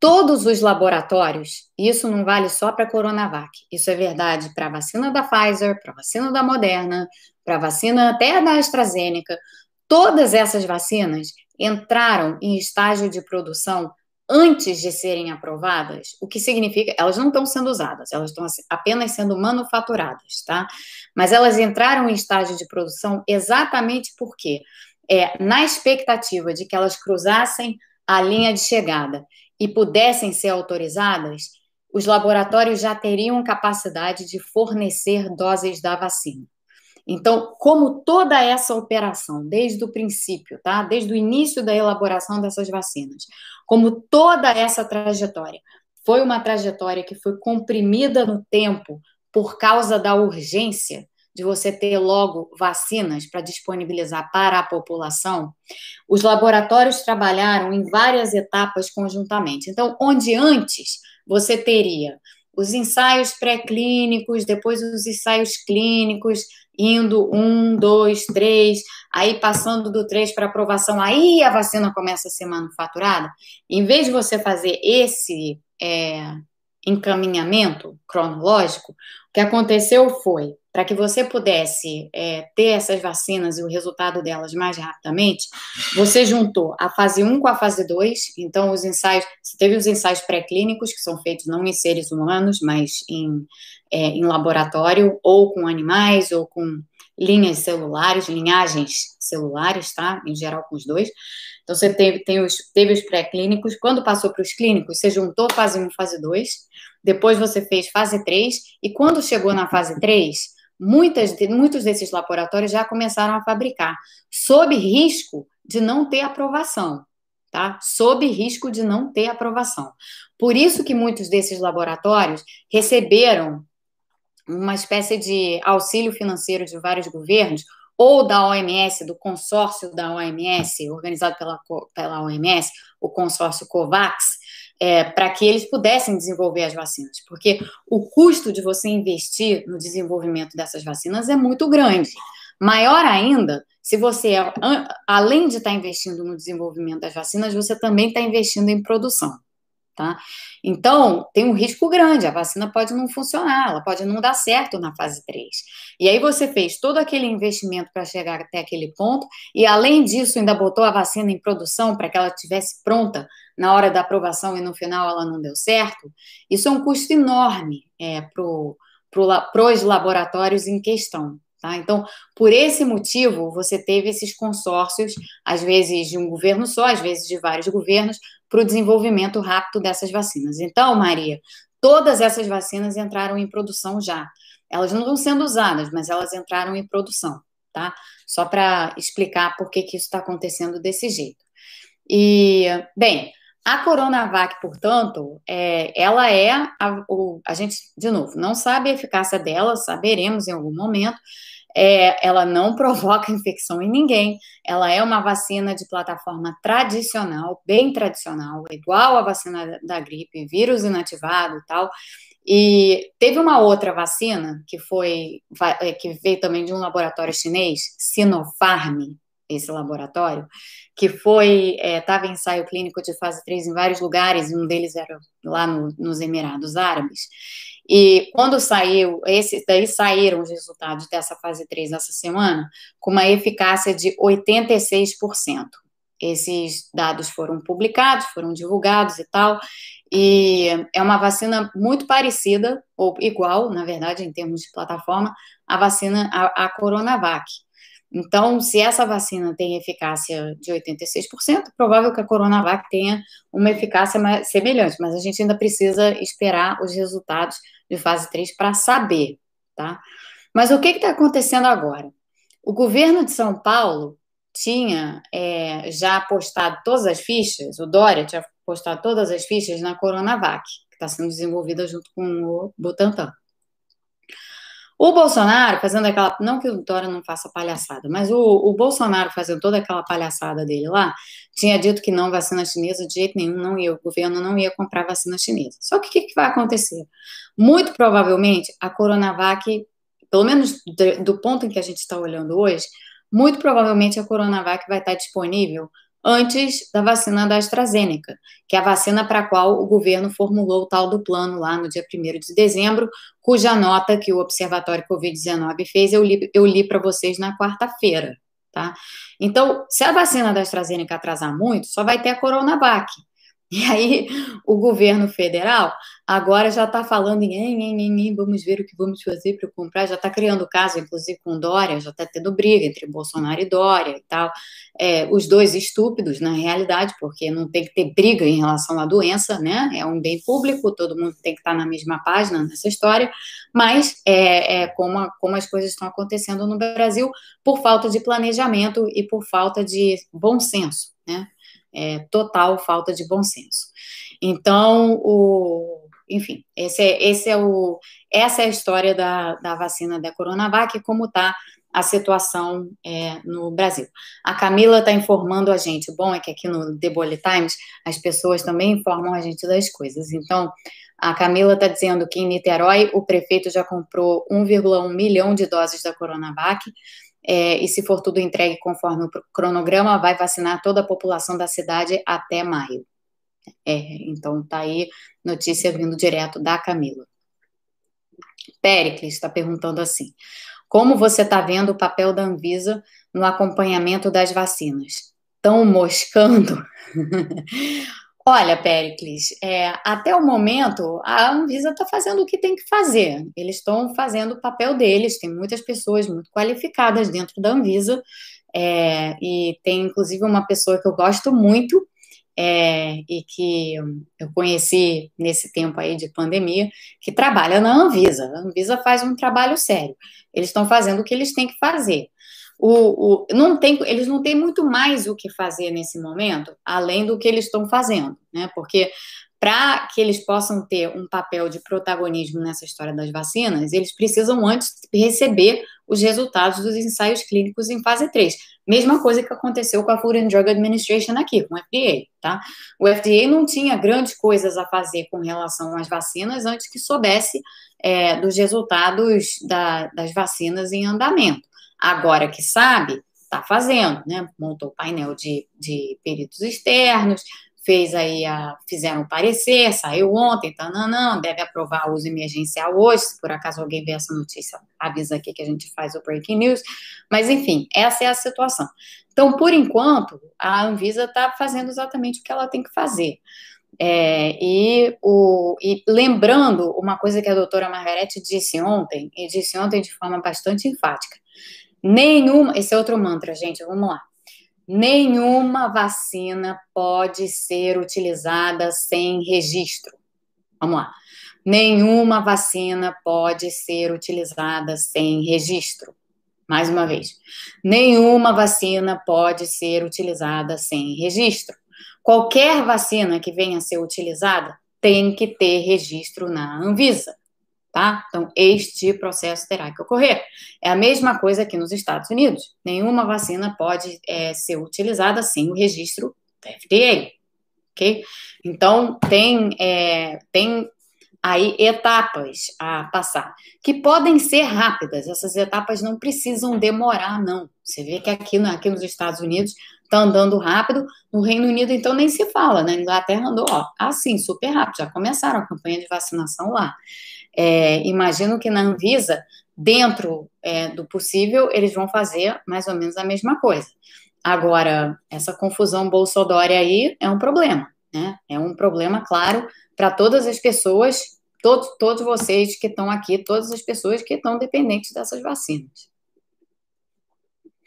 Todos os laboratórios, isso não vale só para a Coronavac, isso é verdade para a vacina da Pfizer, para a vacina da Moderna, para a vacina até da AstraZeneca, todas essas vacinas entraram em estágio de produção antes de serem aprovadas, o que significa elas não estão sendo usadas, elas estão apenas sendo manufaturadas, tá? Mas elas entraram em estágio de produção exatamente porque é na expectativa de que elas cruzassem a linha de chegada e pudessem ser autorizadas, os laboratórios já teriam capacidade de fornecer doses da vacina. Então, como toda essa operação, desde o princípio, tá? Desde o início da elaboração dessas vacinas, como toda essa trajetória foi uma trajetória que foi comprimida no tempo por causa da urgência de você ter logo vacinas para disponibilizar para a população, os laboratórios trabalharam em várias etapas conjuntamente. Então, onde antes você teria os ensaios pré-clínicos, depois os ensaios clínicos, indo um, dois, três, aí passando do três para aprovação, aí a vacina começa a ser manufaturada. Em vez de você fazer esse é, encaminhamento cronológico, o que aconteceu foi para que você pudesse é, ter essas vacinas e o resultado delas mais rapidamente, você juntou a fase 1 com a fase 2, então os ensaios, você teve os ensaios pré-clínicos, que são feitos não em seres humanos, mas em, é, em laboratório, ou com animais, ou com linhas celulares, linhagens celulares, tá? Em geral com os dois. Então, você teve, tem os, teve os pré-clínicos. Quando passou para os clínicos, você juntou fase 1 fase 2. Depois você fez fase 3. E quando chegou na fase 3, muitas, muitos desses laboratórios já começaram a fabricar, sob risco de não ter aprovação, tá? Sob risco de não ter aprovação. Por isso que muitos desses laboratórios receberam uma espécie de auxílio financeiro de vários governos, ou da OMS, do consórcio da OMS, organizado pela, pela OMS, o consórcio COVAX, é, para que eles pudessem desenvolver as vacinas, porque o custo de você investir no desenvolvimento dessas vacinas é muito grande. Maior ainda, se você, além de estar investindo no desenvolvimento das vacinas, você também está investindo em produção. Tá? Então, tem um risco grande, a vacina pode não funcionar, ela pode não dar certo na fase 3. E aí você fez todo aquele investimento para chegar até aquele ponto, e além disso, ainda botou a vacina em produção para que ela estivesse pronta na hora da aprovação e no final ela não deu certo. Isso é um custo enorme é, para os laboratórios em questão. Tá? Então, por esse motivo, você teve esses consórcios, às vezes de um governo só, às vezes de vários governos, para o desenvolvimento rápido dessas vacinas. Então, Maria, todas essas vacinas entraram em produção já. Elas não estão sendo usadas, mas elas entraram em produção, tá? Só para explicar por que, que isso está acontecendo desse jeito. E, bem, a Coronavac, portanto, é, ela é a, o, a gente, de novo, não sabe a eficácia dela, saberemos em algum momento, é, ela não provoca infecção em ninguém. Ela é uma vacina de plataforma tradicional, bem tradicional, igual a vacina da, gripe, vírus inativado e tal. E teve uma outra vacina que foi é, que veio também de um laboratório chinês, Sinopharm, esse laboratório, que foi estava é, em ensaio clínico de fase 3 em vários lugares, um deles era lá no, nos Emirados Árabes. E quando saiu, esse, daí saíram os resultados dessa fase 3 essa semana, com uma eficácia de 86%. Esses dados foram publicados, foram divulgados e tal, e é uma vacina muito parecida, ou igual, na verdade, em termos de plataforma, à vacina, a, a Coronavac. Então, se essa vacina tem eficácia de 86%, provável que a Coronavac tenha uma eficácia semelhante, mas a gente ainda precisa esperar os resultados de fase 3 para saber, tá? Mas o que está acontecendo agora? O governo de São Paulo tinha é, já postado todas as fichas, o Dória tinha postado todas as fichas na Coronavac, que está sendo desenvolvida junto com o Butantan. O Bolsonaro fazendo aquela. Não que o Dória não faça palhaçada, mas o, o, Bolsonaro fazendo toda aquela palhaçada dele lá, tinha dito que não vacina chinesa de jeito nenhum, não ia, o governo não ia comprar vacina chinesa. Só que o que, que vai acontecer? Muito provavelmente a Coronavac, pelo menos do, do ponto em que a gente está olhando hoje, muito provavelmente a Coronavac vai estar disponível antes da vacina da AstraZeneca, que é a vacina para a qual o governo formulou o tal do plano lá no dia 1 de dezembro, cuja nota que o Observatório Covid-19 fez, eu li, eu li para vocês na quarta-feira, tá? Então, se a vacina da AstraZeneca atrasar muito, só vai ter a Coronavac. E aí, o governo federal agora já está falando em, em, em, em, vamos ver o que vamos fazer para comprar, já está criando caso, inclusive com Dória, já está tendo briga entre Bolsonaro e Dória e tal. É, os dois estúpidos, na realidade, porque não tem que ter briga em relação à doença, né? É um bem público, todo mundo tem que estar tá na mesma página nessa história, mas é, é como, a, como as coisas estão acontecendo no Brasil por falta de planejamento e por falta de bom senso, né? É, total falta de bom senso. Então, o, enfim, esse é, esse é o, essa é a história da, da vacina da Coronavac, como está a situação é, no Brasil. A Camila está informando a gente, bom é que aqui no The Bullet Times as pessoas também informam a gente das coisas. Então, a Camila está dizendo que em Niterói o prefeito já comprou 1,1 milhão de doses da Coronavac, é, e se for tudo entregue conforme o cronograma, vai vacinar toda a população da cidade até maio. É, então tá aí notícia vindo direto da Camila. Pericles está perguntando assim: como você está vendo o papel da Anvisa no acompanhamento das vacinas? Estão moscando? Olha, Pericles, é, até o momento a Anvisa está fazendo o que tem que fazer. Eles estão fazendo o papel deles. Tem muitas pessoas muito qualificadas dentro da Anvisa é, e tem inclusive uma pessoa que eu gosto muito é, e que eu conheci nesse tempo aí de pandemia, que trabalha na Anvisa. A Anvisa faz um trabalho sério. Eles estão fazendo o que eles têm que fazer. O, o, não tem, eles não têm muito mais o que fazer nesse momento, além do que eles estão fazendo, né? Porque para que eles possam ter um papel de protagonismo nessa história das vacinas, eles precisam antes receber os resultados dos ensaios clínicos em fase 3. Mesma coisa que aconteceu com a Food and Drug Administration aqui, com o FDA, tá? O FDA não tinha grandes coisas a fazer com relação às vacinas antes que soubesse é, dos resultados da, das vacinas em andamento. Agora que sabe, está fazendo, né? Montou painel de, de peritos externos, fez aí a, fizeram parecer, saiu ontem, tá, não, não, deve aprovar o uso emergencial hoje, se por acaso alguém vê essa notícia, avisa aqui que a gente faz o breaking news, mas enfim, essa é a situação. Então, por enquanto, a Anvisa está fazendo exatamente o que ela tem que fazer. É, e, o, e lembrando uma coisa que a doutora Margarete disse ontem, e disse ontem de forma bastante enfática, Nenhuma, esse é outro mantra, gente, vamos lá. Nenhuma vacina pode ser utilizada sem registro. Vamos lá. Nenhuma vacina pode ser utilizada sem registro. Mais uma vez. Nenhuma vacina pode ser utilizada sem registro. Qualquer vacina que venha a ser utilizada tem que ter registro na Anvisa tá? Então, este processo terá que ocorrer. É a mesma coisa aqui nos Estados Unidos. Nenhuma vacina pode é, ser utilizada sem o registro da FDA, ok? Então, tem, é, tem aí etapas a passar, que podem ser rápidas, essas etapas não precisam demorar, não. Você vê que aqui, aqui nos Estados Unidos está andando rápido, no Reino Unido, então, nem se fala, né? Inglaterra andou, ó, assim, super rápido, já começaram a campanha de vacinação lá. É, imagino que na Anvisa, dentro é, do possível, eles vão fazer mais ou menos a mesma coisa. Agora, essa confusão Bolsonaro aí é um problema, né? É um problema, claro, para todas as pessoas, todos, todos vocês que estão aqui, todas as pessoas que estão dependentes dessas vacinas.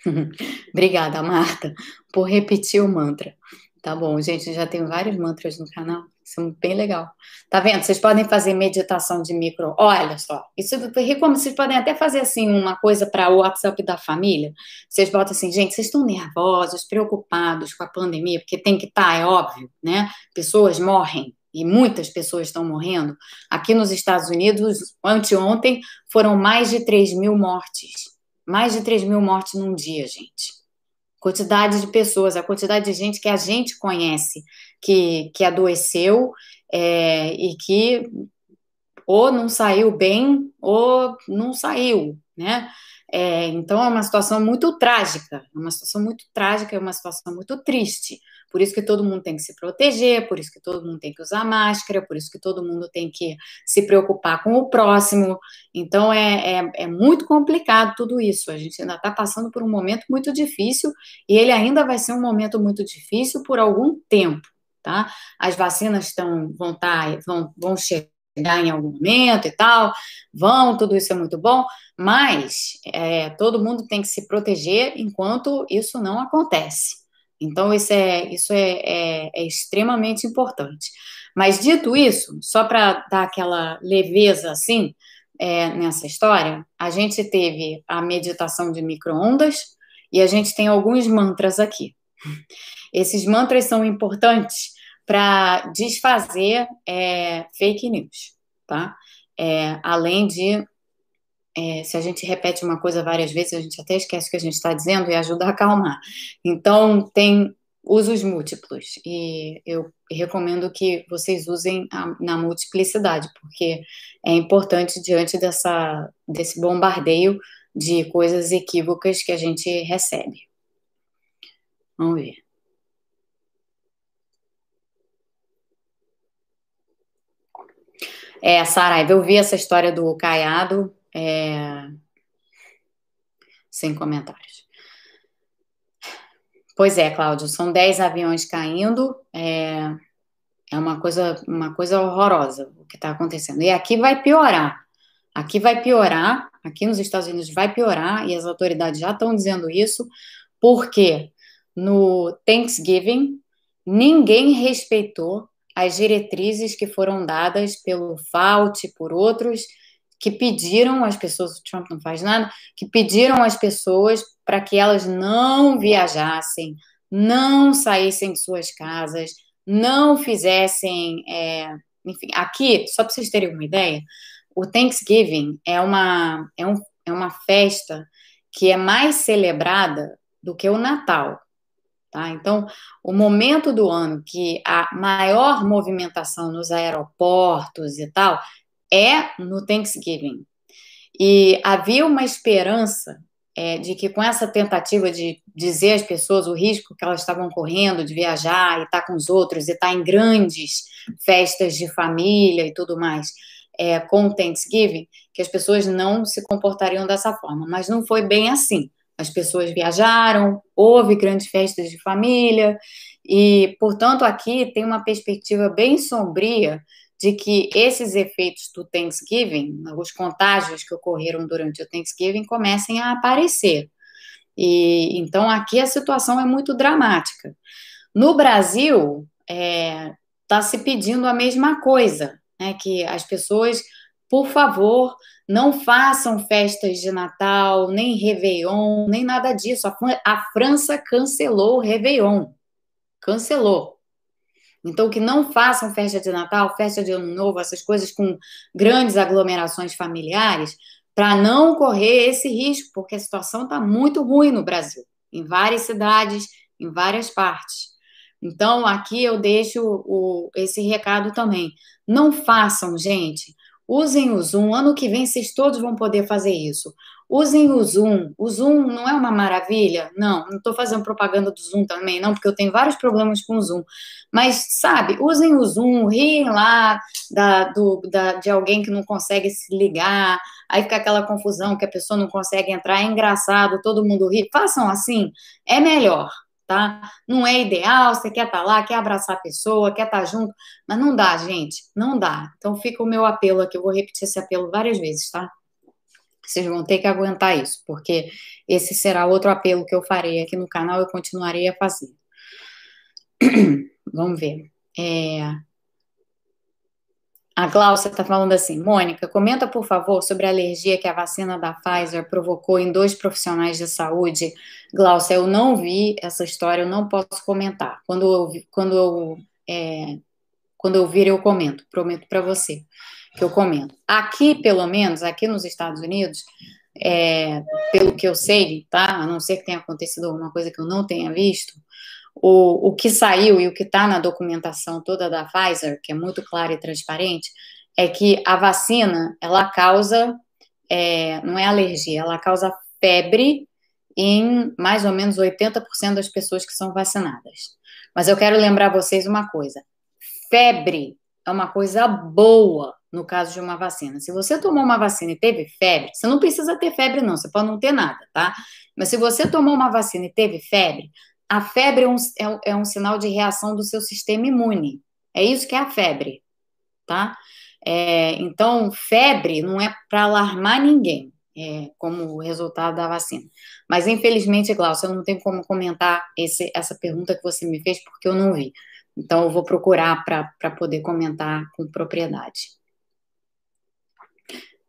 Obrigada, Marta, por repetir o mantra. Tá bom, gente, já tem vários mantras no canal. Isso é bem legal. Tá vendo? Vocês podem fazer meditação de micro. Olha só, isso como vocês podem até fazer assim uma coisa para o WhatsApp da família. Vocês botam assim, gente, vocês estão nervosos, preocupados com a pandemia, porque tem que estar, tá, é óbvio, né? Pessoas morrem e muitas pessoas estão morrendo. Aqui nos Estados Unidos, anteontem, foram mais de 3 mil mortes. Mais de 3 mil mortes num dia, gente quantidade de pessoas, a quantidade de gente que a gente conhece que, que adoeceu é, e que ou não saiu bem ou não saiu, né? É, então é uma situação muito trágica, é uma situação muito trágica, é uma situação muito triste. Por isso que todo mundo tem que se proteger, por isso que todo mundo tem que usar máscara, por isso que todo mundo tem que se preocupar com o próximo. Então é, é, é muito complicado tudo isso. A gente ainda está passando por um momento muito difícil e ele ainda vai ser um momento muito difícil por algum tempo. Tá? As vacinas estão, vão, tá, vão, vão chegar em algum momento e tal, vão, tudo isso é muito bom, mas é, todo mundo tem que se proteger enquanto isso não acontece. Então, isso é, isso é, é, é extremamente importante. Mas, dito isso, só para dar aquela leveza assim é, nessa história, a gente teve a meditação de micro-ondas e a gente tem alguns mantras aqui. Esses mantras são importantes para desfazer é, fake news, tá? É, além de é, se a gente repete uma coisa várias vezes, a gente até esquece o que a gente está dizendo e ajuda a acalmar. Então, tem usos múltiplos e eu recomendo que vocês usem a, na multiplicidade, porque é importante diante dessa, desse bombardeio de coisas equívocas que a gente recebe. Vamos ver. É, Saraiva, eu vi essa história do Caiado, é... Sem comentários. Pois é, Cláudio, são 10 aviões caindo, é, é uma, coisa, uma coisa horrorosa o que está acontecendo. E aqui vai piorar. Aqui vai piorar, aqui nos Estados Unidos vai piorar, e as autoridades já estão dizendo isso, porque no Thanksgiving ninguém respeitou as diretrizes que foram dadas pelo Fauci, por outros, que pediram às pessoas, o Trump não faz nada, que pediram às pessoas para que elas não viajassem, não saíssem de suas casas, não fizessem. É, enfim, aqui, só para vocês terem uma ideia, o Thanksgiving é uma, é, um, é uma festa que é mais celebrada do que o Natal. Tá? Então, o momento do ano que a maior movimentação nos aeroportos e tal é no Thanksgiving. E havia uma esperança é, de que com essa tentativa de dizer às pessoas o risco que elas estavam correndo de viajar e estar com os outros e estar em grandes festas de família e tudo mais, é, com o Thanksgiving, que as pessoas não se comportariam dessa forma. Mas não foi bem assim. As pessoas viajaram, houve grandes festas de família, e, portanto, aqui tem uma perspectiva bem sombria de que esses efeitos do Thanksgiving, os contágios que ocorreram durante o Thanksgiving, comecem a aparecer. E então aqui a situação é muito dramática. No Brasil, está é, tá se pedindo a mesma coisa, né? Que as pessoas, por favor, não façam festas de Natal, nem Réveillon, nem nada disso. A, a França cancelou o Réveillon. Cancelou. Então, que não façam festa de Natal, festa de Ano Novo, essas coisas com grandes aglomerações familiares, para não correr esse risco, porque a situação está muito ruim no Brasil, em várias cidades, em várias partes. Então, aqui eu deixo o, esse recado também. Não façam, gente. Usem o Zoom. Ano que vem vocês todos vão poder fazer isso. Usem o Zoom. O Zoom não é uma maravilha? Não, não estou fazendo propaganda do Zoom também, não, porque eu tenho vários problemas com o Zoom. Mas, sabe, usem o Zoom, riem lá da, do, da, de alguém que não consegue se ligar, aí fica aquela confusão que a pessoa não consegue entrar, é engraçado, todo mundo ri. Façam assim, é melhor, tá? Não é ideal, você quer estar tá lá, quer abraçar a pessoa, quer estar tá junto, mas não dá, gente, não dá. Então fica o meu apelo aqui, eu vou repetir esse apelo várias vezes, tá? Vocês vão ter que aguentar isso, porque esse será outro apelo que eu farei aqui no canal e continuarei a fazer. Vamos ver. É... A Glaucia está falando assim, Mônica, comenta por favor sobre a alergia que a vacina da Pfizer provocou em dois profissionais de saúde. Glaucia, eu não vi essa história, eu não posso comentar. Quando eu, quando eu, é, quando eu vir, eu comento, prometo para você que eu comento. Aqui, pelo menos, aqui nos Estados Unidos, é, pelo que eu sei, tá? A não ser que tenha acontecido alguma coisa que eu não tenha visto, o, o que saiu e o que está na documentação toda da Pfizer, que é muito clara e transparente, é que a vacina, ela causa, é, não é alergia, ela causa febre em mais ou menos 80% das pessoas que são vacinadas. Mas eu quero lembrar vocês uma coisa: febre é uma coisa boa no caso de uma vacina. Se você tomou uma vacina e teve febre, você não precisa ter febre, não, você pode não ter nada, tá? Mas se você tomou uma vacina e teve febre, a febre é um, é, é um sinal de reação do seu sistema imune. É isso que é a febre, tá? É, então, febre não é para alarmar ninguém, é, como resultado da vacina. Mas, infelizmente, Glaucio, eu não tenho como comentar esse, essa pergunta que você me fez, porque eu não vi. Então, eu vou procurar para poder comentar com propriedade.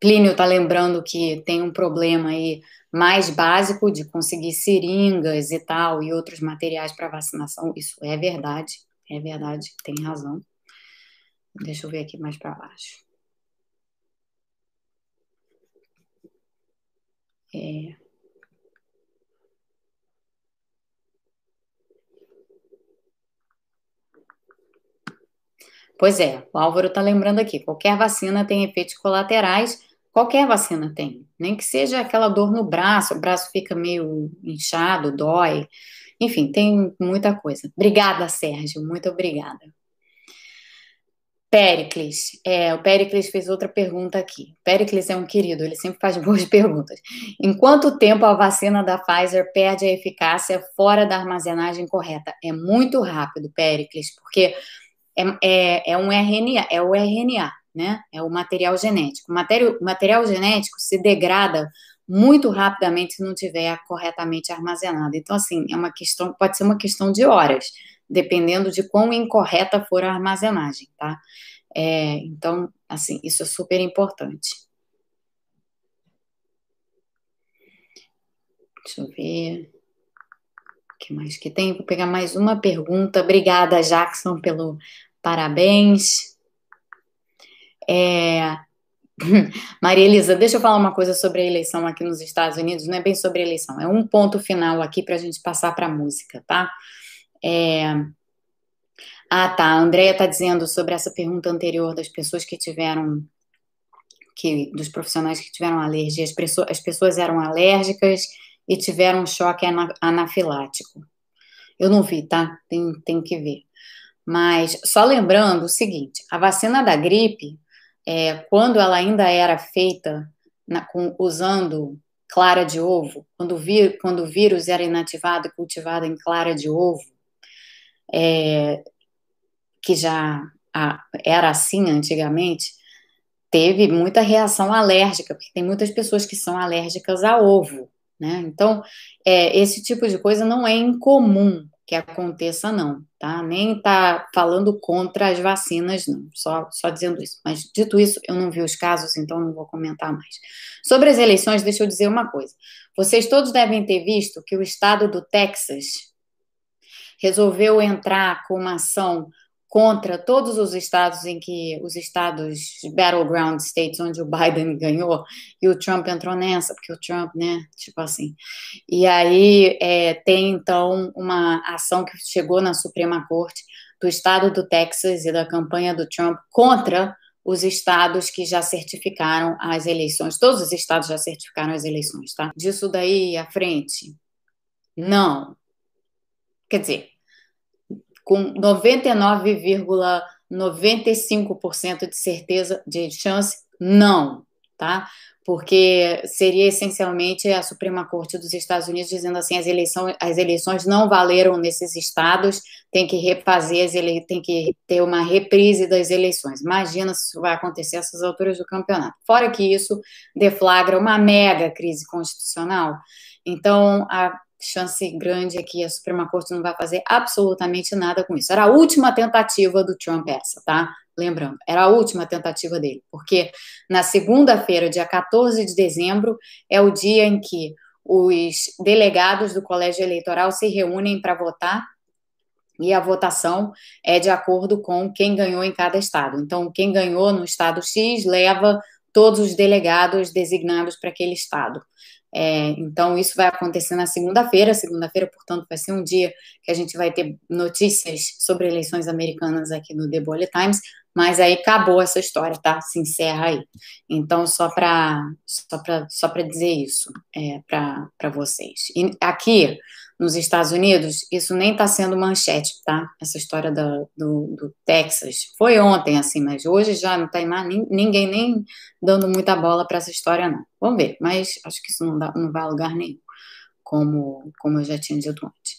Plínio está lembrando que tem um problema aí mais básico de conseguir seringas e tal e outros materiais para vacinação. Isso é verdade, é verdade, tem razão. Deixa eu ver aqui mais para baixo. É. Pois é, o Álvaro está lembrando aqui: qualquer vacina tem efeitos colaterais Qualquer vacina tem, nem que seja aquela dor no braço, o braço fica meio inchado, dói. Enfim, tem muita coisa. Obrigada, Sérgio, muito obrigada. Pericles, é, o Pericles fez outra pergunta aqui. Pericles é um querido, ele sempre faz boas perguntas. Em quanto tempo a vacina da Pfizer perde a eficácia fora da armazenagem correta? É muito rápido, Pericles, porque é, é, é um RNA, é o RNA né? É o material genético. O material, material genético se degrada muito rapidamente se não tiver corretamente armazenado. Então, assim, é uma questão, pode ser uma questão de horas, dependendo de quão incorreta for a armazenagem, tá? É, então, assim, isso é super importante. Deixa eu ver. O que mais que tem? Vou pegar mais uma pergunta. Obrigada, Jackson, pelo parabéns. É... Maria Elisa, deixa eu falar uma coisa sobre a eleição aqui nos Estados Unidos. Não é bem sobre a eleição, é um ponto final aqui para a gente passar para a música, tá? É... Ah, tá. A Andrea está dizendo sobre essa pergunta anterior das pessoas que tiveram. Que, dos profissionais que tiveram alergia. As, pessoas, as pessoas eram alérgicas e tiveram choque anafilático. Eu não vi, tá? Tem, tem que ver. Mas só lembrando o seguinte: a vacina da gripe é, quando ela ainda era feita na, com, usando clara de ovo, quando, quando o vírus era inativado e cultivado em clara de ovo, é, que já a, era assim antigamente, teve muita reação alérgica, porque tem muitas pessoas que são alérgicas a ovo, né? Então, é, esse tipo de coisa não é incomum que aconteça, não, tá? Nem tá falando contra as vacinas, não, só, só dizendo isso. Mas, dito isso, eu não vi os casos, então não vou comentar mais. Sobre as eleições, deixa eu dizer uma coisa. Vocês todos devem ter visto que o estado do Texas resolveu entrar com uma ação contra todos os estados em que os estados battleground states onde o Biden ganhou e o Trump entrou nessa porque o Trump né tipo assim. E aí é, tem então uma ação que chegou na Suprema Corte do estado do Texas e da campanha do Trump contra os estados que já certificaram as eleições. Todos os estados já certificaram as eleições tá? Disso daí à frente não. Quer dizer com 99,95% de certeza de chance, não, tá? Porque seria essencialmente a Suprema Corte dos Estados Unidos dizendo assim: as eleições, as eleições não valeram nesses estados, tem que refazer, as ele, tem que ter uma reprise das eleições. Imagina se isso vai acontecer essas alturas do campeonato. Fora que isso deflagra uma mega crise constitucional. Então, a chance grande é que a Suprema Corte não vai fazer absolutamente nada com isso. Era a última tentativa do Trump essa, tá? Lembrando, era a última tentativa dele, porque na segunda-feira, dia 14 de dezembro, é o dia em que os delegados do colégio eleitoral se reúnem para votar e a votação é de acordo com quem ganhou em cada estado. Então, quem ganhou no estado X leva todos os delegados designados para aquele estado. É, então, isso vai acontecer na segunda-feira. Segunda-feira, portanto, vai ser um dia que a gente vai ter notícias sobre eleições americanas aqui no The Bullet Times, mas aí acabou essa história, tá? Se encerra aí. Então, só para só só dizer isso é, para vocês. E aqui, nos Estados Unidos, isso nem está sendo manchete, tá? Essa história do, do, Texas. Foi ontem, assim, mas hoje já não tem mais ninguém nem dando muita bola para essa história, não. Vamos ver, mas acho que isso não, dá, não vai a lugar nenhum, como, como eu já tinha dito antes.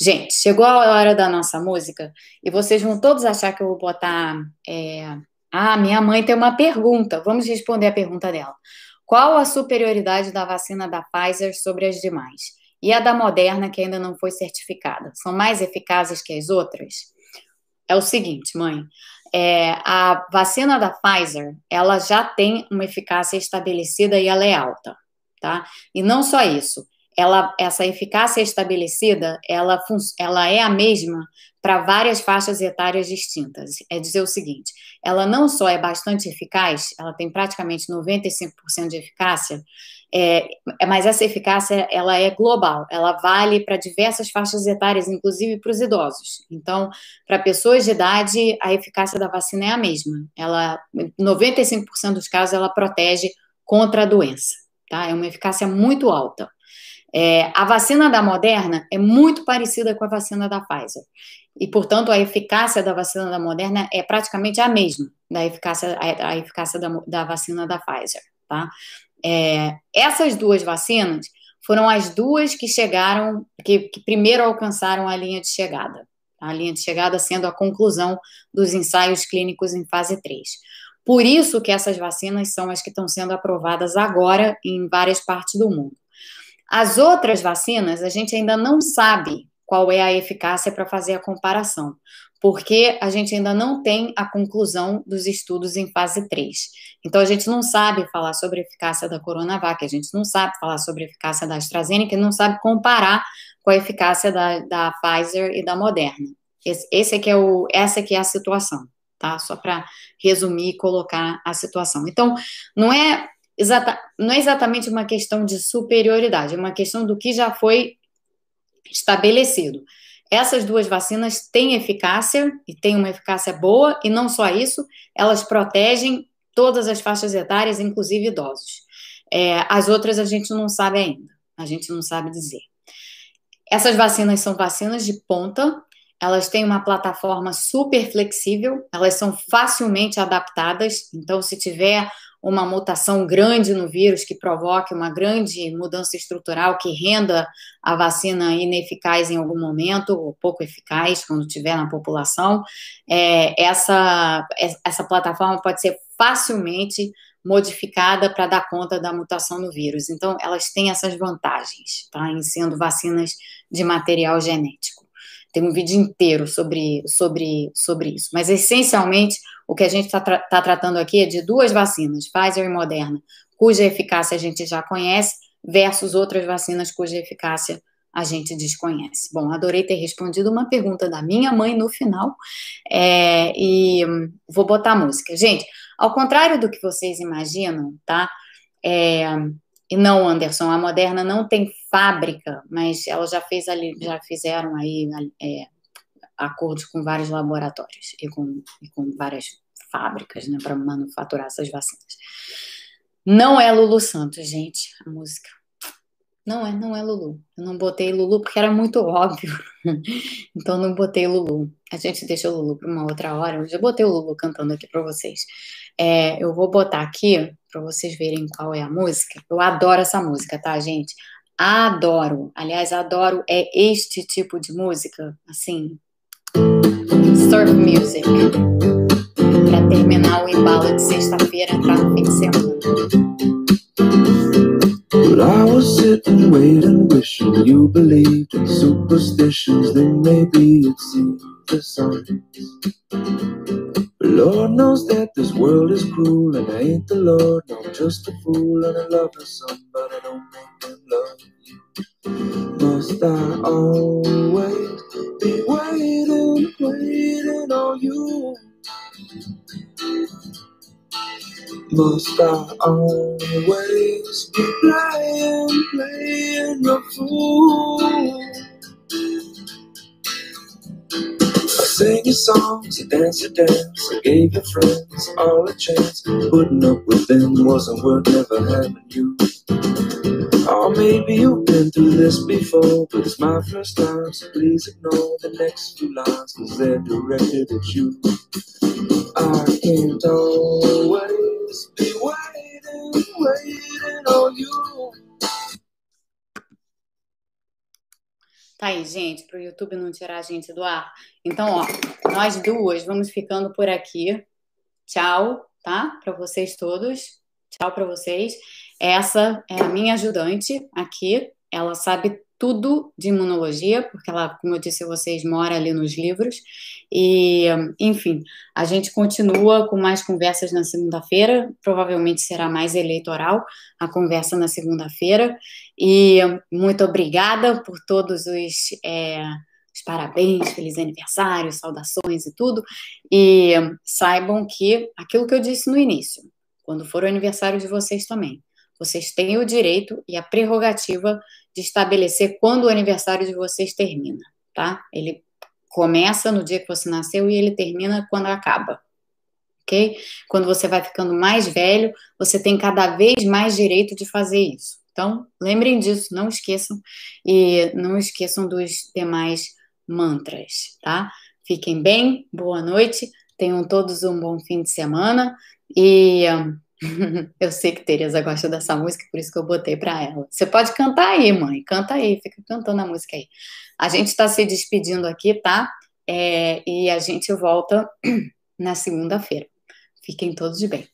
Gente, chegou a hora da nossa música e vocês vão todos achar que eu vou botar. É... Ah, minha mãe tem uma pergunta. Vamos responder a pergunta dela. Qual a superioridade da vacina da Pfizer sobre as demais? E a da Moderna, que ainda não foi certificada, são mais eficazes que as outras? É o seguinte, mãe, é, a vacina da Pfizer, ela já tem uma eficácia estabelecida e ela é alta, tá? E não só isso, ela, essa eficácia estabelecida, ela, ela é a mesma para várias faixas etárias distintas. É dizer o seguinte, ela não só é bastante eficaz, ela tem praticamente 95% de eficácia, é, mas essa eficácia ela é global, ela vale para diversas faixas etárias, inclusive para os idosos. Então, para pessoas de idade, a eficácia da vacina é a mesma. Ela, 95% dos casos, ela protege contra a doença. Tá? É uma eficácia muito alta. É, a vacina da Moderna é muito parecida com a vacina da Pfizer. E, portanto, a eficácia da vacina da Moderna é praticamente a mesma da eficácia, a, a eficácia da, da vacina da Pfizer. Tá? É, essas duas vacinas foram as duas que chegaram, que, que primeiro alcançaram a linha de chegada. A linha de chegada sendo a conclusão dos ensaios clínicos em fase 3. Por isso que essas vacinas são as que estão sendo aprovadas agora em várias partes do mundo. As outras vacinas, a gente ainda não sabe qual é a eficácia para fazer a comparação, porque a gente ainda não tem a conclusão dos estudos em fase 3. Então, a gente não sabe falar sobre a eficácia da Coronavac, a gente não sabe falar sobre a eficácia da AstraZeneca, não sabe comparar com a eficácia da, da Pfizer e da Moderna. Esse, esse é que é o, essa que é a situação, tá? Só para resumir e colocar a situação. Então, não é, exata, não é exatamente uma questão de superioridade, é uma questão do que já foi estabelecido. Essas duas vacinas têm eficácia e têm uma eficácia boa, e não só isso, elas protegem todas as faixas etárias, inclusive idosos. É, as outras a gente não sabe ainda, a gente não sabe dizer. Essas vacinas são vacinas de ponta, elas têm uma plataforma super flexível, elas são facilmente adaptadas, então, se tiver uma mutação grande no vírus que provoque uma grande mudança estrutural que renda a vacina ineficaz em algum momento, ou pouco eficaz quando tiver na população, é, essa, essa plataforma pode ser facilmente modificada para dar conta da mutação no vírus. Então, elas têm essas vantagens, tá? Em sendo vacinas de material genético. Tem um vídeo inteiro sobre, sobre, sobre isso. Mas, essencialmente, o que a gente está tra tá tratando aqui é de duas vacinas, Pfizer e Moderna, cuja eficácia a gente já conhece, versus outras vacinas cuja eficácia a gente desconhece. Bom, adorei ter respondido uma pergunta da minha mãe no final é, e vou botar a música. Gente, ao contrário do que vocês imaginam, tá? É, e não, Anderson, a Moderna não tem fábrica, mas ela já fez ali, já fizeram aí é, acordos com vários laboratórios e com, e com várias fábricas, né, para manufaturar essas vacinas. Não é Lulu Santos, gente, a música. Não é, não é Lulu. Eu não botei Lulu porque era muito óbvio. então não botei Lulu. A gente deixou Lulu para uma outra hora. Eu já botei o Lulu cantando aqui para vocês. É, eu vou botar aqui para vocês verem qual é a música. Eu adoro essa música, tá, gente? Adoro. Aliás, adoro é este tipo de música, assim, surf music. Para terminar o embalo de sexta-feira, entrar no. But I was sitting, waiting, wishing you believed in superstitions. Then maybe you'd see the. But Lord knows that this world is cruel, and I ain't the Lord. No, I'm just a fool, and I love her some, but I don't make them love you. Must I always be waiting, waiting on you? Must I always danced your dance, I gave your friends all a chance. Putting up with them wasn't worth never having you. Or maybe you've been through this before, but it's my first time, so please ignore the next few lines, cause they're directed at you. I can't always be waiting, waiting on you. Tá aí, gente, para o YouTube não tirar a gente do ar. Então, ó, nós duas vamos ficando por aqui. Tchau, tá? Para vocês todos. Tchau para vocês. Essa é a minha ajudante aqui. Ela sabe tudo de imunologia, porque ela, como eu disse a vocês, mora ali nos livros. E, enfim, a gente continua com mais conversas na segunda-feira. Provavelmente será mais eleitoral a conversa na segunda-feira. E muito obrigada por todos os. É, os parabéns, feliz aniversário, saudações e tudo. E saibam que aquilo que eu disse no início, quando for o aniversário de vocês também, vocês têm o direito e a prerrogativa de estabelecer quando o aniversário de vocês termina, tá? Ele começa no dia que você nasceu e ele termina quando acaba. Ok? Quando você vai ficando mais velho, você tem cada vez mais direito de fazer isso. Então, lembrem disso, não esqueçam e não esqueçam dos demais mantras, tá? Fiquem bem, boa noite, tenham todos um bom fim de semana e Eu sei que Tereza gosta dessa música, por isso que eu botei para ela. Você pode cantar aí, mãe. Canta aí, fica cantando a música aí. A gente está se despedindo aqui, tá? É, e a gente volta na segunda-feira. Fiquem todos de bem.